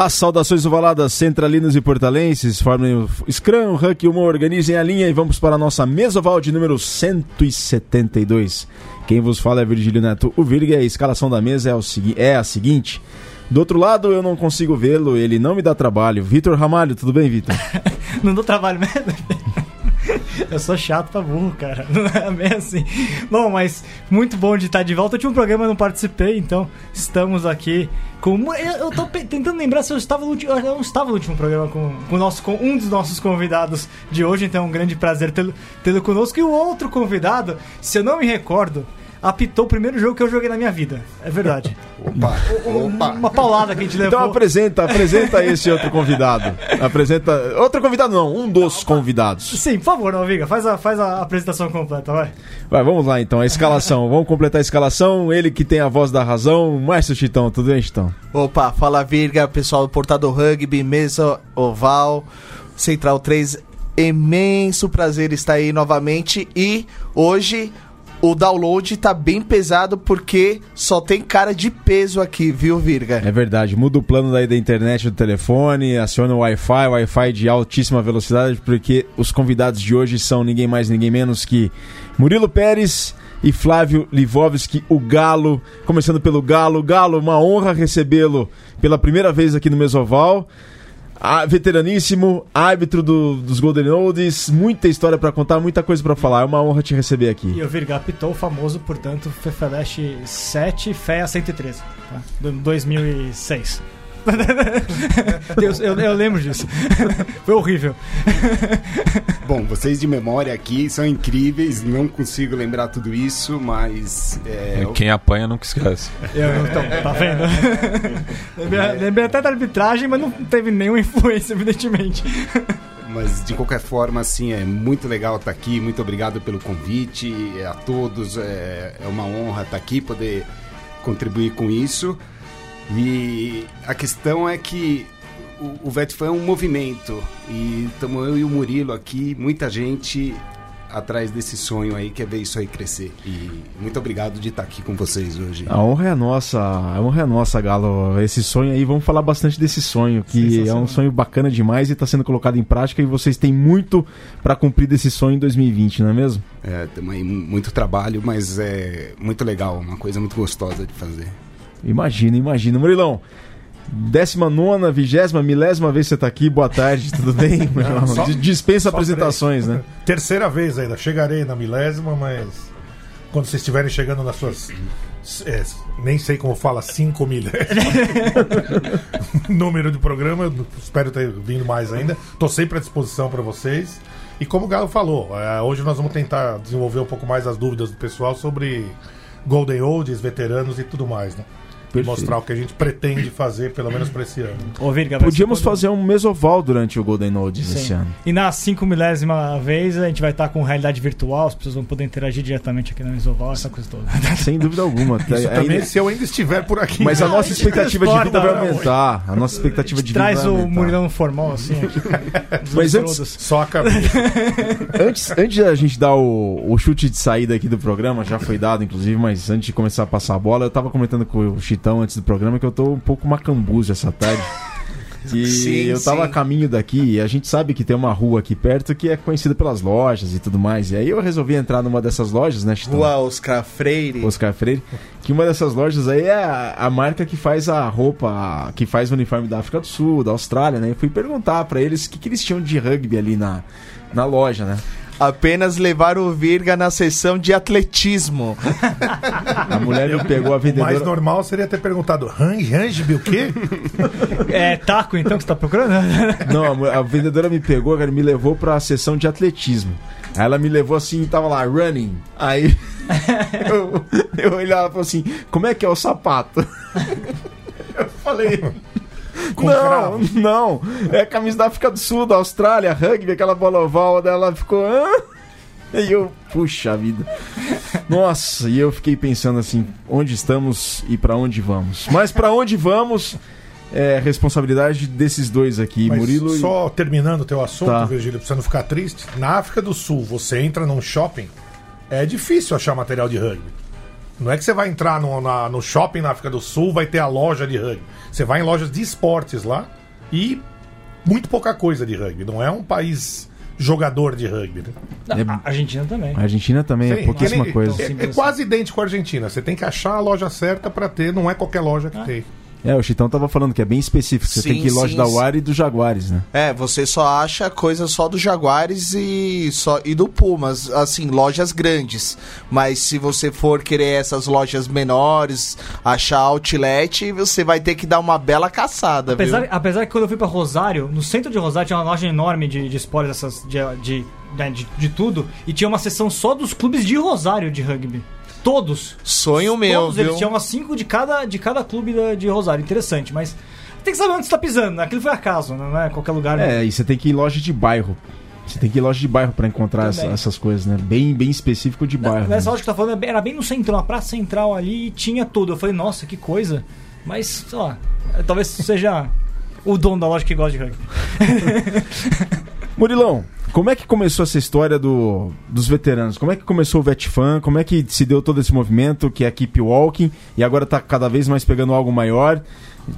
As saudações ovaladas centralinos e portalenses formem o Scrum, Huck e Humor, organizem a linha e vamos para a nossa mesoval de número 172. Quem vos fala é Virgílio Neto, o Virga, a escalação da mesa é, o é a seguinte. Do outro lado, eu não consigo vê-lo, ele não me dá trabalho. Vitor Ramalho, tudo bem, Vitor? não dou trabalho mesmo? Eu sou chato pra burro, cara. Não é bem assim. Bom, mas muito bom de estar de volta. Eu tinha um programa e não participei, então estamos aqui com. Eu, tô tentando lembrar se eu estava no último. Eu não estava no último programa com, com, nosso, com um dos nossos convidados de hoje, então é um grande prazer tê-lo tê conosco. E o outro convidado, se eu não me recordo, apitou o primeiro jogo que eu joguei na minha vida. É verdade. Opa, opa. Uma paulada que a gente levou. Então apresenta, apresenta esse outro convidado. Apresenta. Outro convidado não, um dos convidados. Sim, por favor, Alviga, faz a, faz a apresentação completa, vai. Vai, vamos lá então, a escalação. vamos completar a escalação. Ele que tem a voz da razão, Márcio Chitão, tudo bem, Chitão? Opa, fala Virga, pessoal do Portado Rugby, mesa oval, Central 3. Imenso prazer estar aí novamente e hoje o download tá bem pesado porque só tem cara de peso aqui, viu, Virga? É verdade. Muda o plano daí da internet do telefone, aciona o Wi-Fi, Wi-Fi de altíssima velocidade, porque os convidados de hoje são ninguém mais, ninguém menos que Murilo Pérez e Flávio Livovski, o Galo. Começando pelo Galo. Galo, uma honra recebê-lo pela primeira vez aqui no Mesoval veteraníssimo, árbitro do, dos Golden Oldies, muita história para contar, muita coisa para falar. É uma honra te receber aqui. E o Virga apitou o famoso, portanto, Fefeleche 7, FEA 113, tá? 2006. Deus, eu, eu, lembro disso. Foi horrível. Bom, vocês de memória aqui são incríveis. Não consigo lembrar tudo isso, mas. É, Quem apanha nunca esquece. Eu, então, tá vendo? lembrei, lembrei até da arbitragem, mas não teve nenhuma influência, evidentemente. Mas de qualquer forma, assim, é muito legal estar aqui. Muito obrigado pelo convite a todos. É, é uma honra estar aqui, poder contribuir com isso. E a questão é que o, o VET é um movimento e estamos eu e o Murilo aqui, muita gente atrás desse sonho aí, que é ver isso aí crescer. E muito obrigado de estar aqui com vocês hoje. A honra é nossa, a honra é nossa, Galo. Esse sonho aí, vamos falar bastante desse sonho, que é um sonho bacana demais e está sendo colocado em prática e vocês têm muito para cumprir desse sonho em 2020, não é mesmo? É, também muito trabalho, mas é muito legal, uma coisa muito gostosa de fazer. Imagina, imagina. Murilão, décima nona, vigésima, milésima vez que você está aqui. Boa tarde, tudo bem? Não, só, Dispensa apresentações, três. né? Terceira vez ainda. Chegarei na milésima, mas quando vocês estiverem chegando nas suas. É, nem sei como fala, 5 milésimas. número de programa. Espero ter vindo mais ainda. Estou sempre à disposição para vocês. E como o Galo falou, é, hoje nós vamos tentar desenvolver um pouco mais as dúvidas do pessoal sobre Golden Olds, veteranos e tudo mais, né? Perfeito. mostrar o que a gente pretende fazer, pelo menos para esse ano. Ô, Virga, Podíamos fazer um mesoval durante o Golden Node esse ano. E na 5 milésima vez a gente vai estar com realidade virtual, as pessoas vão poder interagir diretamente aqui no mesoval, essa coisa toda. Sem dúvida alguma. Isso ainda... também se eu ainda estiver por aqui. Mas a nossa expectativa de vida vai aumentar. A nossa expectativa de vida Traz o Murilão formal assim. Mas antes... Só a cabeça. antes, antes da gente dar o, o chute de saída aqui do programa, já foi dado inclusive, mas antes de começar a passar a bola, eu tava comentando com o Chito então antes do programa que eu tô um pouco macambuzo essa tarde. Que sim, eu tava sim. a caminho daqui e a gente sabe que tem uma rua aqui perto que é conhecida pelas lojas e tudo mais. E aí eu resolvi entrar numa dessas lojas, né, Chitão? Rua Oscar Freire. Oscar Freire. Que uma dessas lojas aí é a, a marca que faz a roupa, a, que faz o uniforme da África do Sul, da Austrália, né? Eu fui perguntar para eles o que, que eles tinham de rugby ali na, na loja, né? Apenas levar o Virga na sessão de atletismo. A mulher me pegou a vendedora. O mais normal seria ter perguntado: Range, o quê? É taco então que você tá procurando? Não, a vendedora me pegou, cara, me levou pra sessão de atletismo. Aí ela me levou assim, tava lá, running. Aí eu, eu olhava e falei assim: como é que é o sapato? Eu falei. Com não, não. É a camisa da África do Sul, da Austrália, rugby, aquela bola oval dela ficou. Hã? E eu, puxa vida. Nossa, e eu fiquei pensando assim, onde estamos e para onde vamos? Mas para onde vamos é responsabilidade desses dois aqui, Mas Murilo Só e... terminando o teu assunto, tá. Virgílio, pra você não ficar triste. Na África do Sul, você entra num shopping, é difícil achar material de rugby. Não é que você vai entrar no, na- no shopping na África do Sul, vai ter a loja de rugby. Você vai em lojas de esportes lá e muito pouca coisa de rugby. Não é um país jogador de rugby. Né? A Argentina também. A Argentina também é Sim, pouquíssima mas coisa. É, é quase idêntico à Argentina. Você tem que achar a loja certa pra ter, não é qualquer loja que tem. É, o Chitão tava falando que é bem específico. Você Sim, tem que ir loja sim, da. Wari e do Jaguares, né? É, você só acha coisa só do Jaguares e só e do Pumas, assim, lojas grandes. Mas se você for querer essas lojas menores, achar outlet, você vai ter que dar uma bela caçada, Apesar, viu? apesar que quando eu fui pra Rosário, no centro de Rosário tinha uma loja enorme de, de esportes, essas, de, de, né, de, de tudo, e tinha uma seção só dos clubes de Rosário de rugby. Todos. Sonho meu, Todos viu? eles tinham umas cinco de cada, de cada clube de Rosário. Interessante, mas tem que saber onde você tá pisando, né? Aquilo foi acaso, não é qualquer lugar. né? É, e você tem que ir em loja de bairro. Você tem que ir em loja de bairro pra encontrar essa- essas coisas, né? Bem, bem específico de bairro. Nessa né? loja que tá falando era bem no centro, na praça central ali, e tinha tudo. Eu falei, nossa, que coisa. Mas, sei lá, talvez seja o dono da loja que gosta de rugby. Murilão, como é que começou essa história do, dos veteranos? Como é que começou o Vetfan? Como é que se deu todo esse movimento que é a Keep Walking e agora tá cada vez mais pegando algo maior?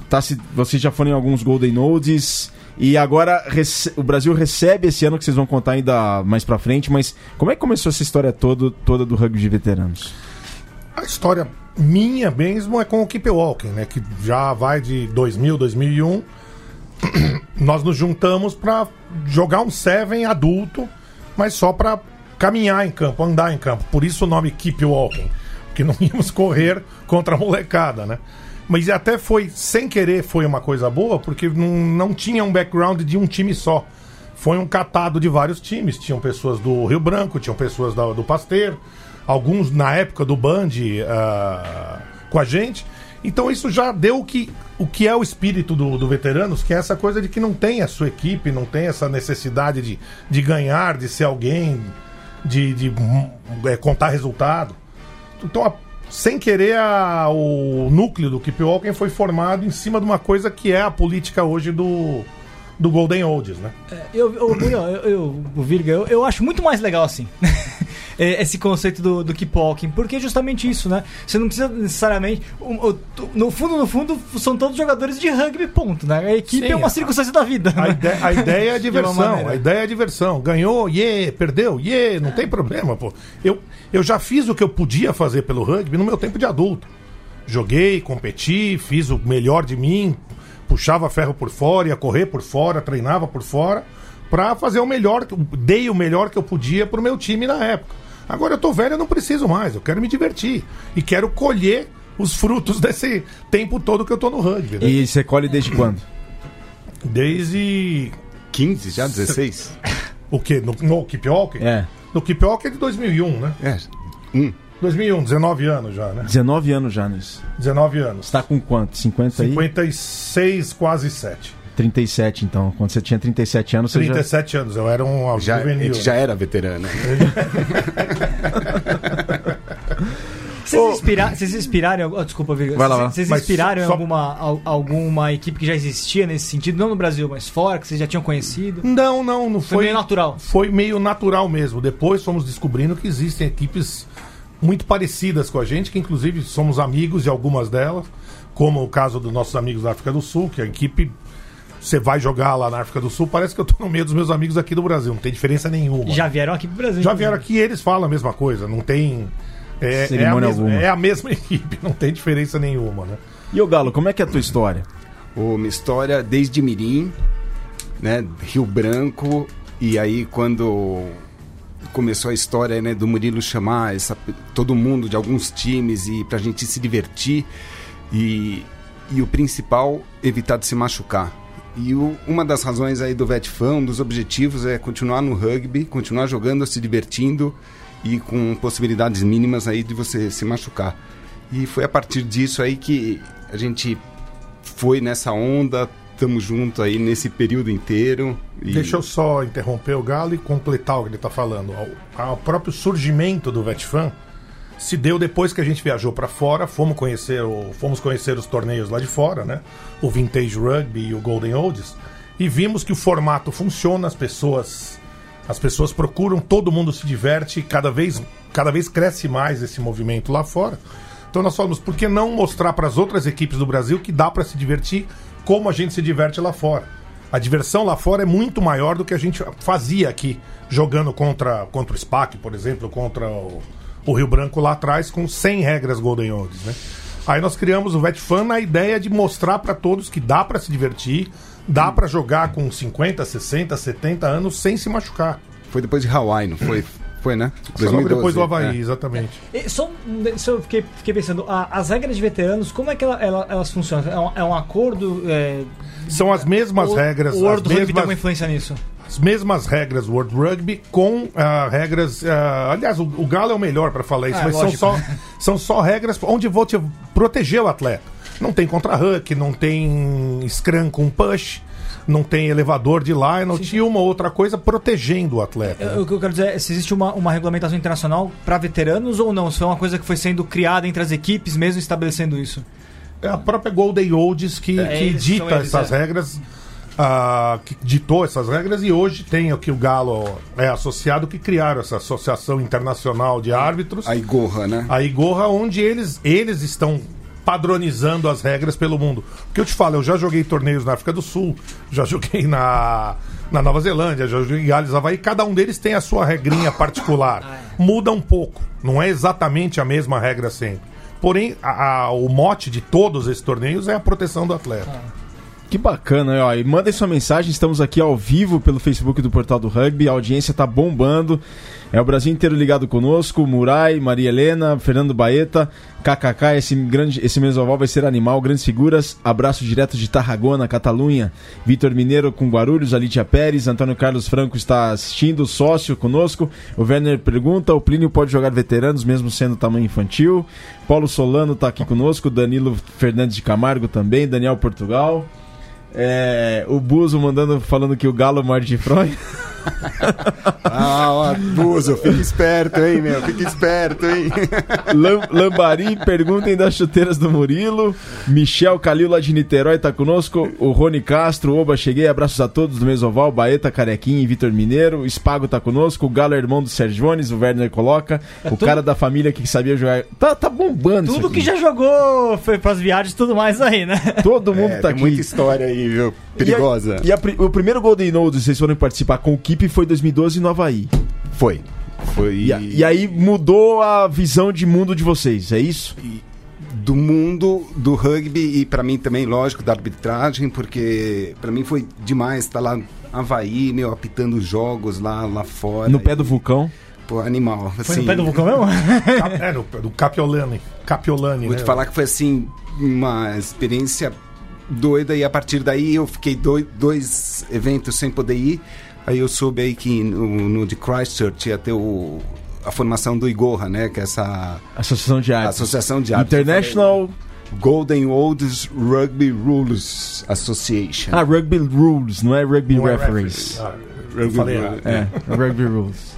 Tá se, vocês já foram em alguns Golden Nodes e agora rece- o Brasil recebe esse ano que vocês vão contar ainda mais pra frente, mas como é que começou essa história toda, toda do rugby de veteranos? A história minha mesmo é com o Keep Walking, né? Que já vai de 2000, 2001. Nós nos juntamos pra jogar um Seven adulto, mas só pra caminhar em campo, andar em campo. Por isso o nome Keep Walking, porque não íamos correr contra a molecada, né? Mas até foi, sem querer, foi uma coisa boa, porque não, não tinha um background de um time só. Foi um catado de vários times. Tinham pessoas do Rio Branco, tinham pessoas do Pasteiro, alguns na época do Band ah, com a gente. Então isso já deu o que, o que é o espírito do, do veteranos, que é essa coisa de que não tem a sua equipe, não tem essa necessidade de, de ganhar, de ser alguém, de, de hum, é, contar resultado. Então, a- sem querer, a- o núcleo do Keep Walking foi formado em cima de uma coisa que é a política hoje do, do Golden Oldies, né? Eu, eu, eu, eu- Virga, eu, eu acho muito mais legal assim. É, Esse conceito do, do keep walking, porque é justamente isso, né? Você não precisa necessariamente. o- o- no fundo, no fundo, são todos jogadores de rugby, ponto, né? A equipe Sim, é uma a- circunstância da vida. A, né? ide- a ideia é a diversão. A ideia é a diversão. Ganhou, yeah, perdeu, yeah, não tem problema, pô. Eu, eu já fiz o que eu podia fazer pelo rugby no meu tempo de adulto. Joguei, competi, fiz o melhor de mim, puxava ferro por fora, ia correr por fora, treinava por fora, pra fazer o melhor, que eu- dei o melhor que eu podia pro meu time na época. Agora eu tô velho, eu não preciso mais, eu quero me divertir e quero colher os frutos desse tempo todo que eu tô no rugby. né? E você colhe desde quando? Desde 15, já 16? O quê? No, no Keep Walking? É, No Keep Walking é de 2001, né? É. Um. 2001, 19 anos já, né? 19 anos já nisso. 19 anos. Você tá com quanto? 50 aí? 56, quase 7. 37 então. Quando você tinha 37 anos, você já... 37 anos, eu era um Já, a juvenil. gente já era veterano. Vocês, inspira... Vocês inspiraram. oh, desculpa, Virga. Vai lá, vai. Vocês inspiraram em só- alguma, al- alguma equipe que já existia nesse sentido? Não no Brasil, mas fora, que vocês já tinham conhecido? Não, não, não Foi foi. meio natural. Foi meio natural mesmo. Depois fomos descobrindo que existem equipes muito parecidas com a gente, que inclusive somos amigos de algumas delas, como o caso dos nossos amigos da África do Sul, que a equipe. Você vai jogar lá na África do Sul, parece que eu tô no meio dos meus amigos aqui do Brasil, não tem diferença nenhuma. Já vieram aqui pro Brasil. Já vieram aqui e eles falam a mesma coisa, não tem. É, é, a Cerimônia mesma, alguma. é a mesma equipe, não tem diferença nenhuma, né? E o Galo, como é que é a tua história? Uma história desde Mirim, né? Rio Branco. E aí quando começou a história né, do Murilo chamar essa, todo mundo de alguns times e pra gente se divertir. E, e o principal, evitar de se machucar. E o- uma das razões aí do VetFan, um dos objetivos é continuar no rugby, continuar jogando, se divertindo e com possibilidades mínimas aí de você se machucar. E foi a partir disso aí que a gente foi nessa onda, estamos juntos aí nesse período inteiro. E Deixa eu só interromper o Galo e completar o que ele está falando. O, próprio surgimento do Vetfan se deu depois que a gente viajou para fora, fomos conhecer, o, fomos conhecer os torneios lá de fora, né? O Vintage Rugby e o Golden Oldies, e vimos que o formato funciona, as pessoas as pessoas procuram, todo mundo se diverte, cada vez cada vez cresce mais esse movimento lá fora. Então nós falamos, por que não mostrar para as outras equipes do Brasil que dá para se divertir como a gente se diverte lá fora? A diversão lá fora é muito maior do que a gente fazia aqui, jogando contra, contra o SPAC, por exemplo, contra o, o Rio Branco lá atrás, com 100 regras Golden Olds, né? Aí nós criamos o VetFan na ideia de mostrar para todos que dá para se divertir, dá para jogar com 50, 60, 70 anos sem se machucar. Foi depois de Hawaii, não foi? Foi, né? Foi logo depois do é. Havaí, exatamente. E Só, isso eu fiquei, fiquei pensando, a- as regras de veteranos, como é que ela- ela- elas funcionam? É um, é um acordo? É, São as mesmas o, regras, O as World Rugby tem mesmas, uma influência nisso. As mesmas regras World Rugby com ah, regras. ah, aliás, o, o Galo é o melhor para falar isso, Ah, mas são lógico. só, são só regras onde vou te proteger o atleta. Não tem contra-hook, não tem scrum com push, não tem elevador de line, e uma outra coisa protegendo o atleta. né? O que eu quero dizer é se existe uma, uma regulamentação internacional para veteranos ou não? Se foi uma coisa que foi sendo criada entre as equipes, mesmo estabelecendo isso. É a própria Golden Olds que, É, que eles dita eles, essas é. regras, ah, que ditou essas regras, e hoje tem aqui o Galo é associado que criaram essa Associação Internacional de Árbitros, A Igorra, né? a Igorra, onde eles, eles estão padronizando as regras pelo mundo. Porque eu te falo, eu já joguei torneios na África do Sul, já joguei na, na Nova Zelândia, já joguei em Gales, Havaí, cada um deles tem a sua regrinha particular. Muda um pouco, não é exatamente a mesma regra sempre. Porém, a- a- o mote de todos esses torneios é a proteção do atleta. Que bacana, ó. E mandem sua mensagem, estamos aqui ao vivo pelo Facebook do Portal do Rugby, a audiência tá bombando. É o Brasil inteiro ligado conosco, Murai, Maria Helena, Fernando Baeta, KKK, esse grande esse mesoval vai ser animal, grandes figuras. Abraço direto de Tarragona, Catalunha. Vitor Mineiro com Guarulhos, Alitia Pérez, Antônio Carlos Franco está assistindo, sócio conosco. O Werner pergunta, o Plínio pode jogar veteranos mesmo sendo tamanho infantil. Paulo Solano tá aqui conosco, Danilo Fernandes de Camargo também, Daniel Portugal. É, o Buzo mandando, falando que o Galo morde de fronha. Ah, ó, Buzo, fica esperto, hein, meu? Fica esperto, hein? Lam- Lambari, perguntem das chuteiras do Murilo. Michel Calil lá de Niterói tá conosco. O Rony Castro, Oba, cheguei. Abraços a todos do Mesoval, Baeta, Carequinha e Vitor Mineiro. O Spago tá conosco. O Galo é irmão do Sérgio Jones, o Werner coloca. o tudo- cara da família que sabia jogar. Tá, tá bombando isso Tudo aqui. que já jogou foi pras viagens e tudo mais aí, né? Todo mundo É, tá tem aqui. muita história aí, viu? Perigosa. E, a- e a o primeiro Golden Node, vocês foram participar com o Keep, foi 2012 no Havaí. Foi. Foi. E, a- e aí mudou a visão de mundo de vocês, é isso? do mundo do rugby e pra mim também, lógico, da arbitragem, porque pra mim foi demais estar lá em Havaí, meu, apitando jogos lá, lá fora. No pé do vulcão. Pô, animal. Foi assim, no pé do vulcão mesmo? É, do, do Capiolani. Capiolani, Vou né? te falar que foi assim, uma experiência doida e a partir daí eu fiquei doi- dois eventos sem poder ir. Aí eu soube aí que no, no de Christchurch ia ter o, a formação do Igorra, né? Que é essa Associação de Artes. associação de árbitros. International Golden Olds Rugby Rules Association. Ah, Rugby Rules, não é Rugby Não é Referees. referee. Ah, eu falei. É, Rugby Rules.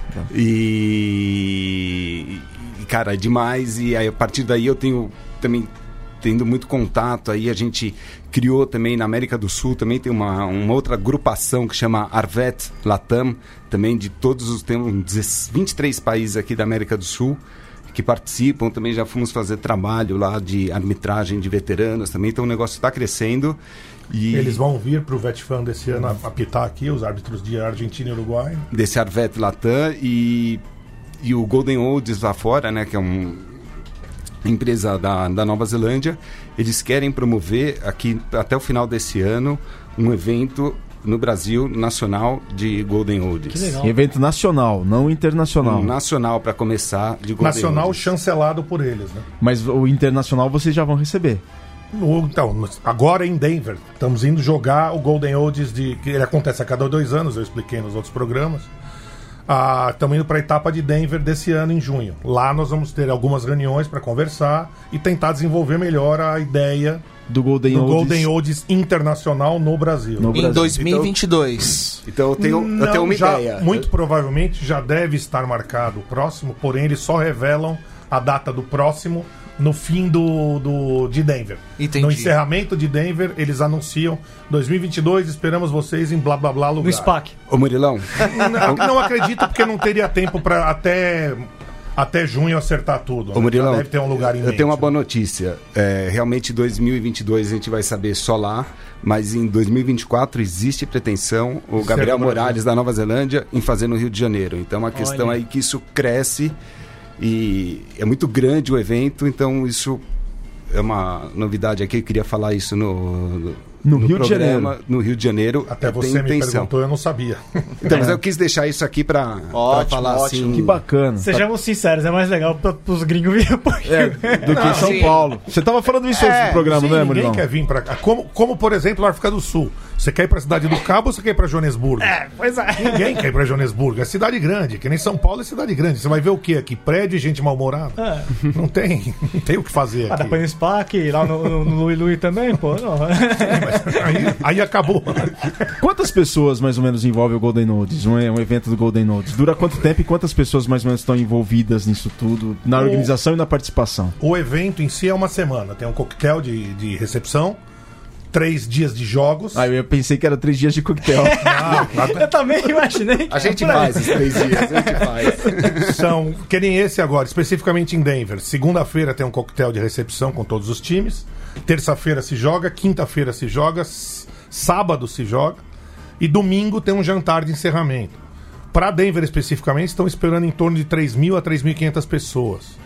E, cara, é demais. E aí, a partir daí eu tenho também tendo muito contato. Aí a gente criou também na América do Sul, também tem uma, uma outra agrupação que chama Arvet Latam, também de todos os temos 10 23 países aqui da América do Sul que participam, também já fomos fazer trabalho lá de arbitragem de veteranos também, então o negócio está crescendo. E Eles vão vir pro VetFan desse ano a- apitar aqui, os árbitros de Argentina e Uruguai. desse Arvet Latam e, e o Golden Olds lá fora, né, que é uma empresa da, da Nova Zelândia, eles querem promover aqui até o final desse ano um evento no Brasil nacional de Golden Olds. Que legal. Evento nacional, não internacional. Um nacional para começar de Golden Nacional Olds. chancelado por eles, né? Mas o internacional vocês já vão receber. No- Então, agora em Denver, estamos indo jogar o Golden Olds de que ele acontece a cada dois anos, eu expliquei nos outros programas. Ah, Estamos indo para a etapa de Denver desse ano em junho. Lá nós vamos ter algumas reuniões para conversar e tentar desenvolver melhor a ideia Do Golden do Olds. Golden Olds internacional no Brasil. No Em Brasil. 2022. Então eu tenho, eu Não, tenho uma já- ideia. Muito provavelmente já deve estar marcado o próximo, porém eles só revelam a data do próximo no fim do, do de Denver. Entendi. No encerramento de Denver, eles anunciam 2022, esperamos vocês em blá blá blá lugar. No SPAC. Ô Murilão, Não, não acredito porque não teria tempo para até até junho acertar tudo. Ô, né? Murilão, Já deve ter um lugar em eu mente. tenho uma boa notícia. É, realmente, 2022 a gente vai saber só lá, mas em 2024 existe pretensão, o Gabriel. Morales da Nova Zelândia, em fazer no Rio de Janeiro. Então, a questão Olha. aí que isso cresce e é muito grande o evento, então isso é uma novidade aqui. Eu queria falar isso no, Rio de programa, No Rio de Janeiro. Até você me intenção. perguntou, eu não sabia. Então, mas eu quis deixar isso aqui Ótimo, falar ótimo. assim. Que bacana. Sejamos sinceros, é mais legal pra, pros gringos virem. É, do que São sim. Paulo. Você tava falando isso antes do programa, sim, não é, ninguém quer vir pra cá. Como, como, por exemplo, a África do Sul. Você quer ir pra cidade do Cabo ou você quer ir pra Joanesburgo? É, pois é. Ninguém quer ir pra Joanesburgo. É cidade grande, que nem São Paulo é cidade grande. Você vai ver o que aqui? Prédio e gente mal-humorada? É. Não tem. Não tem o que fazer Ah, dá aqui. pra ir no Spa aqui, lá no, no, no Lui Lui também, pô. Não. Aí, aí acabou. Quantas pessoas mais ou menos envolve o Golden Nodes? Um, um evento do Golden Nodes. Dura quanto tempo e quantas pessoas mais ou menos estão envolvidas nisso tudo? Na O- organização e na participação? O evento em si é uma semana. Tem um coquetel de, de recepção, três dias de jogos. Ah, eu pensei que era três dias de coquetel. Não, Eu também imaginei que A gente faz esses três dias, a gente faz. São, que nem esse agora, especificamente em Denver. Segunda-feira tem um coquetel de recepção com todos os times. Terça-feira se joga, quinta-feira se joga, sábado se joga. E domingo tem um jantar de encerramento. Para Denver especificamente, estão esperando em torno de 3.000 a 3.500 pessoas.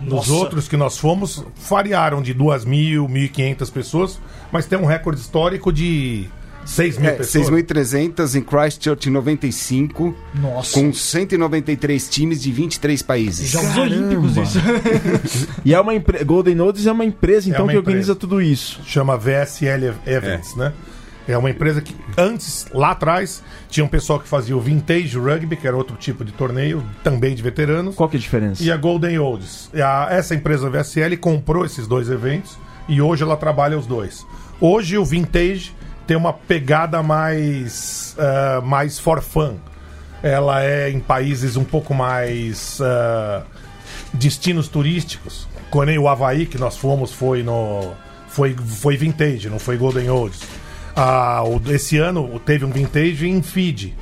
Nos Nossa. outros que nós fomos, variaram de 2.000, 1.500 pessoas, mas tem um recorde histórico de 6.000 É, pessoas. 6.300 em Christchurch em 95, Nossa. com 193 times de 23 países. Jogos. Olímpicos, isso. e é uma empre... Golden Nodes é uma empresa, então, uma que organiza empresa. tudo isso. chama VSL Events, né? É uma empresa que antes, lá atrás, tinha um pessoal que fazia o Vintage Rugby, que era outro tipo de torneio, também de veteranos, Qual que é a diferença? e a Golden Olds. A- essa empresa VSL comprou esses dois eventos e hoje ela trabalha os dois. Hoje o Vintage tem uma pegada mais, ah, mais for fun. Ela é em países um pouco mais ah, destinos turísticos. Quando o Havaí que nós fomos foi no foi, foi vintage, não foi Golden Olds. Ah, o- esse ano teve um vintage em Fiji.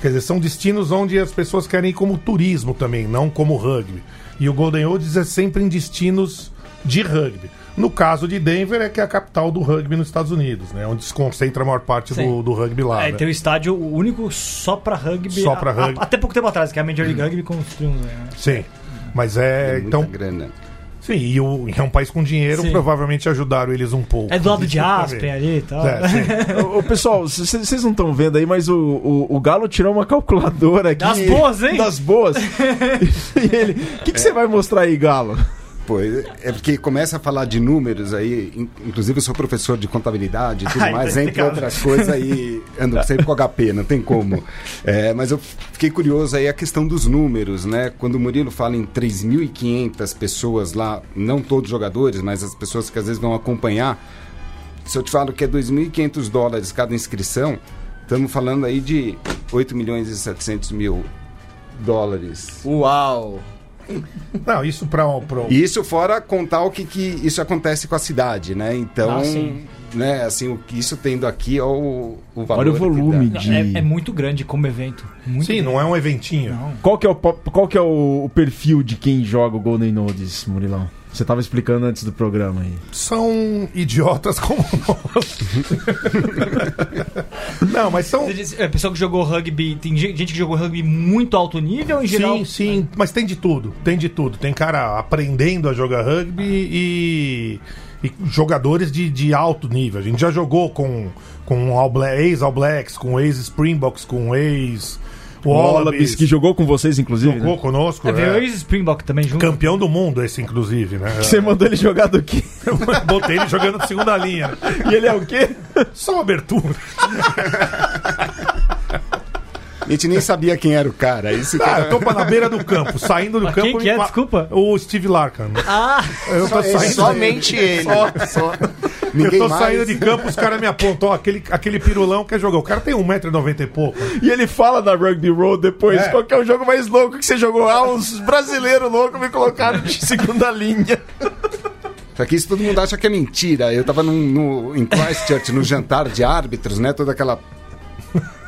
Quer dizer, são destinos onde as pessoas querem ir como turismo também, não como rugby. E o Golden Olds é sempre em destinos de rugby. No caso de Denver, é que é a capital do rugby nos Estados Unidos, né? Onde se concentra a maior parte do, do rugby lá. É, né? tem o estádio único só pra rugby. Só pra a- a- rugby. até pouco tempo atrás, que é a Major League Rugby construiu. Né? Sim. Mas é. É muita então, grana. Sim, e o- é um país com dinheiro, Sim. provavelmente ajudaram eles um pouco. É do lado de Aspen ali e tal. É. Ô, ô, pessoal, vocês não estão vendo aí, mas o, o, o Galo tirou uma calculadora aqui. Das boas, hein? Das boas. e ele. O que que você vai mostrar aí, Galo? Pô, é porque começa a falar de números aí, in- inclusive eu sou professor de contabilidade e tudo Ai, mais, tá entre explicado. outras coisas aí, ando sempre com HP, não tem como. É, mas eu fiquei curioso aí a questão dos números, né? Quando o Murilo fala em 3.500 pessoas lá, não todos jogadores, mas as pessoas que às vezes vão acompanhar, se eu te falo que é 2.500 dólares cada inscrição, estamos falando aí de 8 milhões e 700 mil dólares. Uau! Não, isso pra. pra E Isso fora contar o que, que isso acontece com a cidade, né? Então, Ah, sim. né, assim, o que isso tendo aqui é o, o valor. Olha o que volume dá. de- É, é muito grande como evento. Muito Sim, grande. não é um eventinho. Não. Qual que é o, qual que é o, o perfil de quem joga o Golden Nodes, Murilão? Você tava explicando antes do programa aí. São idiotas como nós. não, mas são. Diz, É, pessoal que jogou rugby, tem ge- gente que jogou rugby muito alto nível em geral. Sim, sim, mas tem de tudo, tem de tudo. Tem cara aprendendo a jogar rugby e, e jogadores de, de alto nível. A gente já jogou com, com ex-All Blacks, com ex-Springboks, com ex O Wallabies, que jogou com vocês, inclusive. Jogou né? conosco. É, veio é. o Springbok também junto. Campeão do mundo esse, inclusive, né? Você mandou ele jogar do quê? Eu botei ele jogando de segunda linha. E ele é o quê? Só abertura. A gente nem sabia quem era o cara. Isso que Ah, era- eu tô pra- na beira do campo, saindo do Mas campo. quem que é? Desculpa. O Steve Larkin. Ah! Eu tô Só- saindo. Somente ele. Só. Ninguém eu tô mais- saindo de campo, os caras me apontam, ó, aquele, aquele pirulão quer jogar. O cara tem 1,90m e pouco. E ele fala na Rugby Road depois, É. qual que é o jogo mais louco que você jogou? Ah, uns brasileiros loucos me colocaram de segunda linha. Só que isso todo mundo acha que é mentira. Eu tava num, no, em Christchurch, no jantar de árbitros, né? Toda aquela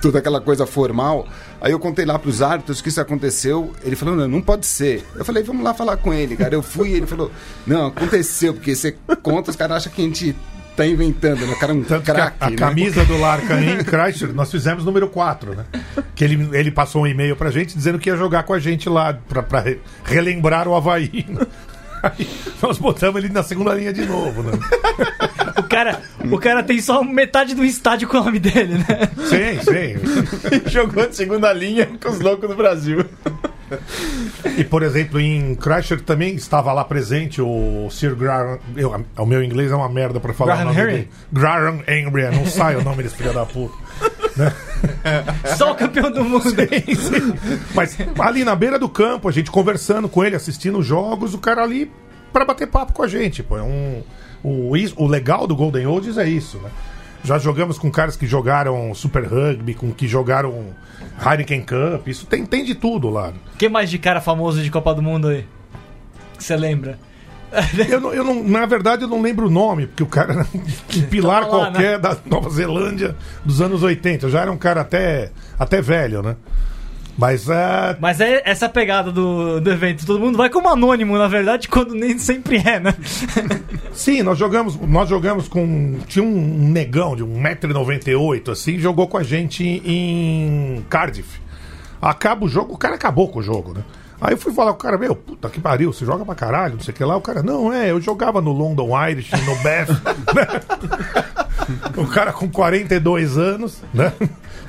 toda aquela coisa formal. Aí eu contei lá pros árbitros que isso aconteceu. Ele falou, não, não pode ser. Eu falei, vamos lá falar com ele, cara. Eu fui ele falou, não, aconteceu, porque você conta, os caras acham que a gente tá inventando, né? O cara é um Tanto que a, craque, a né? camisa do Larkin em Chrysler, nós fizemos número 4, né? Que ele, ele passou um e-mail pra gente dizendo que ia jogar com a gente lá, pra, pra re- relembrar o Havaí. Aí nós botamos ele na segunda linha de novo, né? O cara, o cara tem só metade do estádio com o nome dele, né? Sim, sim. Jogou de segunda linha com os loucos do Brasil. E, por exemplo, em Chrysler também estava lá presente o Sir Graham. Eu, o meu inglês é uma merda pra falar Graham o nome Henry? dele. Graham Henry, não sai o nome desse filho da puta. Só o campeão do mundo. Mas ali na beira do campo, a gente conversando com ele, assistindo os jogos, o cara ali pra bater papo com a gente. Pô, é um, o, o legal do Golden Oldies é isso, né? Já jogamos com caras que jogaram Super Rugby, com que jogaram Heineken Cup, isso tem, tem de tudo lá. Quem mais de cara famoso de Copa do Mundo aí? Que você lembra? Eu, não- eu não, na verdade, eu não lembro o nome, porque o cara era um pilar lá, né? qualquer da Nova Zelândia dos anos 80. Eu já era um cara até, até velho, né? Mas é, Mas é essa pegada do, do evento. Todo mundo vai como anônimo, na verdade, quando nem sempre é, né? Sim, nós jogamos, nós jogamos com. Tinha um negão de 1,98m, assim, jogou com a gente em Cardiff. Acaba o jogo, o cara acabou com o jogo, né? Aí eu fui falar com o cara, meu, puta que pariu, você joga pra caralho, não sei o que lá. O cara, não, é, eu jogava no London Irish, no Bath. né? o cara com 42 anos, né?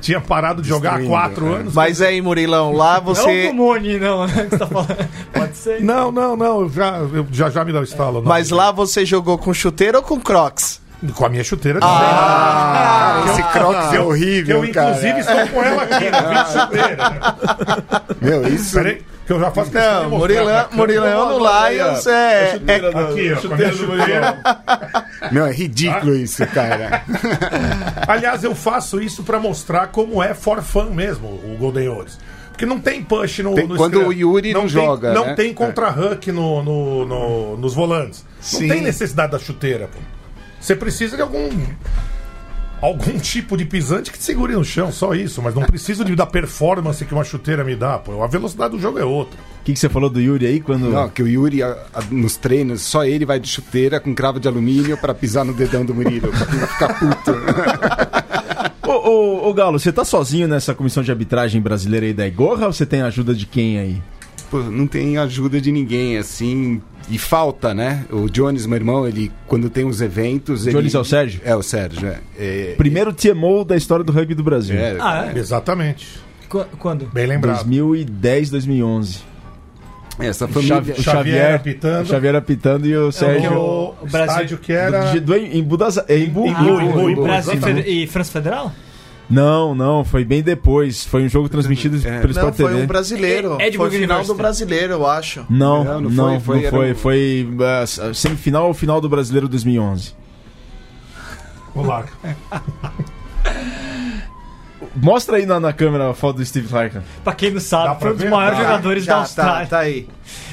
Tinha parado de jogar há 4 é. anos. Mas aí, Murilão, lá Não é o você. Gomoni, não, né? Que você tá falando. Pode ser. Não, não, não, eu já, eu já já me dá o estalo. não. Mas lá você jogou com chuteiro ou com crocs? Com a minha chuteira também. Ah, esse Crocs é Que horrível, eu, cara. inclusive, estou com ela aqui na minha chuteira. Né? Meu, isso... Peraí, que eu já faço questão de Não, câmera. Murilão no Lions é. Chuteira do- Aqui, ó, com a chuteira minha do chuteira. Meu, é ridículo isso, cara. Aliás, eu faço isso pra mostrar como é for fun mesmo, o Golden Olds. Porque não tem push no, Tem- no quando scrum. o Yuri não tem, joga, Não né? tem contra-huck no, no- no- nos volantes. Sim. Não tem necessidade da chuteira, pô. Você precisa de algum... Algum tipo de pisante que te segure no chão, só isso. Mas não precisa de, da performance que uma chuteira me dá, pô. A velocidade do jogo é outra. O que, que você falou do Yuri aí quando. Não, que o Yuri, a- a- nos treinos, só ele vai de chuteira com cravo de alumínio pra pisar no dedão do Murilo, pra não ficar puto. Ô, ô, ô, Galo, você tá sozinho nessa comissão de arbitragem brasileira aí da Igorra ou você tem a ajuda de quem aí? Pô, não tem ajuda de ninguém, assim. E falta, né? O Jones, meu irmão, ele, quando tem os eventos. ele- Jones é o Sérgio? É, o Sérgio, é. É, Primeiro TMO da história do rugby do Brasil. é, Ah, é? Exatamente. Qu- Quando? Bem lembrado. 2010, 2011. essa família. Xavi- o Xavier Xavier apitando. o Xavier apitando e o Sérgio. o, o Brasil- estádio que era... Do- do- em Budas, em Bu- Em Bu, em Bu, em Bu, Brasil e e França Federal? Não, não, foi bem depois. Foi um jogo transmitido É. pelo Não, Sport foi TV. um brasileiro. É- Edinburgh Foi final do brasileiro, eu acho. Não, Não, não, não não foi, foi. foi, Foi, uh, semifinal ou final do Brasileiro 2011. O Larca. Mostra aí na, na câmera a foto do Steve Larkin. Pra quem não sabe, foi um dos ver? maiores Dá. jogadores da Já, Austrália. tá, tá aí.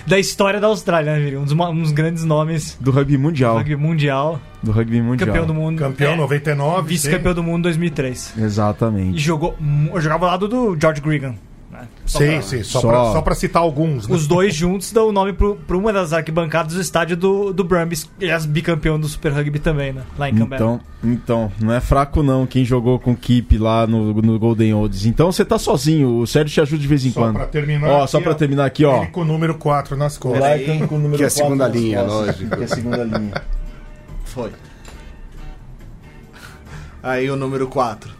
Da história da Austrália, né, Viri? Um dos, um grandes nomes Do rugby do mundial. rugby mundial. Do rugby mundial. Campeão do mundo. Campeão É, 99. Vice-campeão do mundo em 2003. E Exatamente. jogou. mu- Eu jogava ao lado do George Gregan. Né? Só Sim, pra- sim, só, Só- Pra, só pra citar alguns. Né? Os dois juntos dão o nome pro, pra uma das arquibancadas do estádio do, do Brumbies. Aliás, bicampeão do Super Rugby também, né? Lá em Canberra. Então, então, não é fraco não quem jogou com Keep lá no, no Golden Olds. Então você tá sozinho, o Sérgio te ajuda de vez em Só quando. pra terminar. Ó, aqui, só pra terminar aqui, ó. Ele com o número 4 nas O costas. Larkin com o número Que é a quatro segunda linha, costas. lógico. Que é a segunda linha. Foi. Aí o número 4.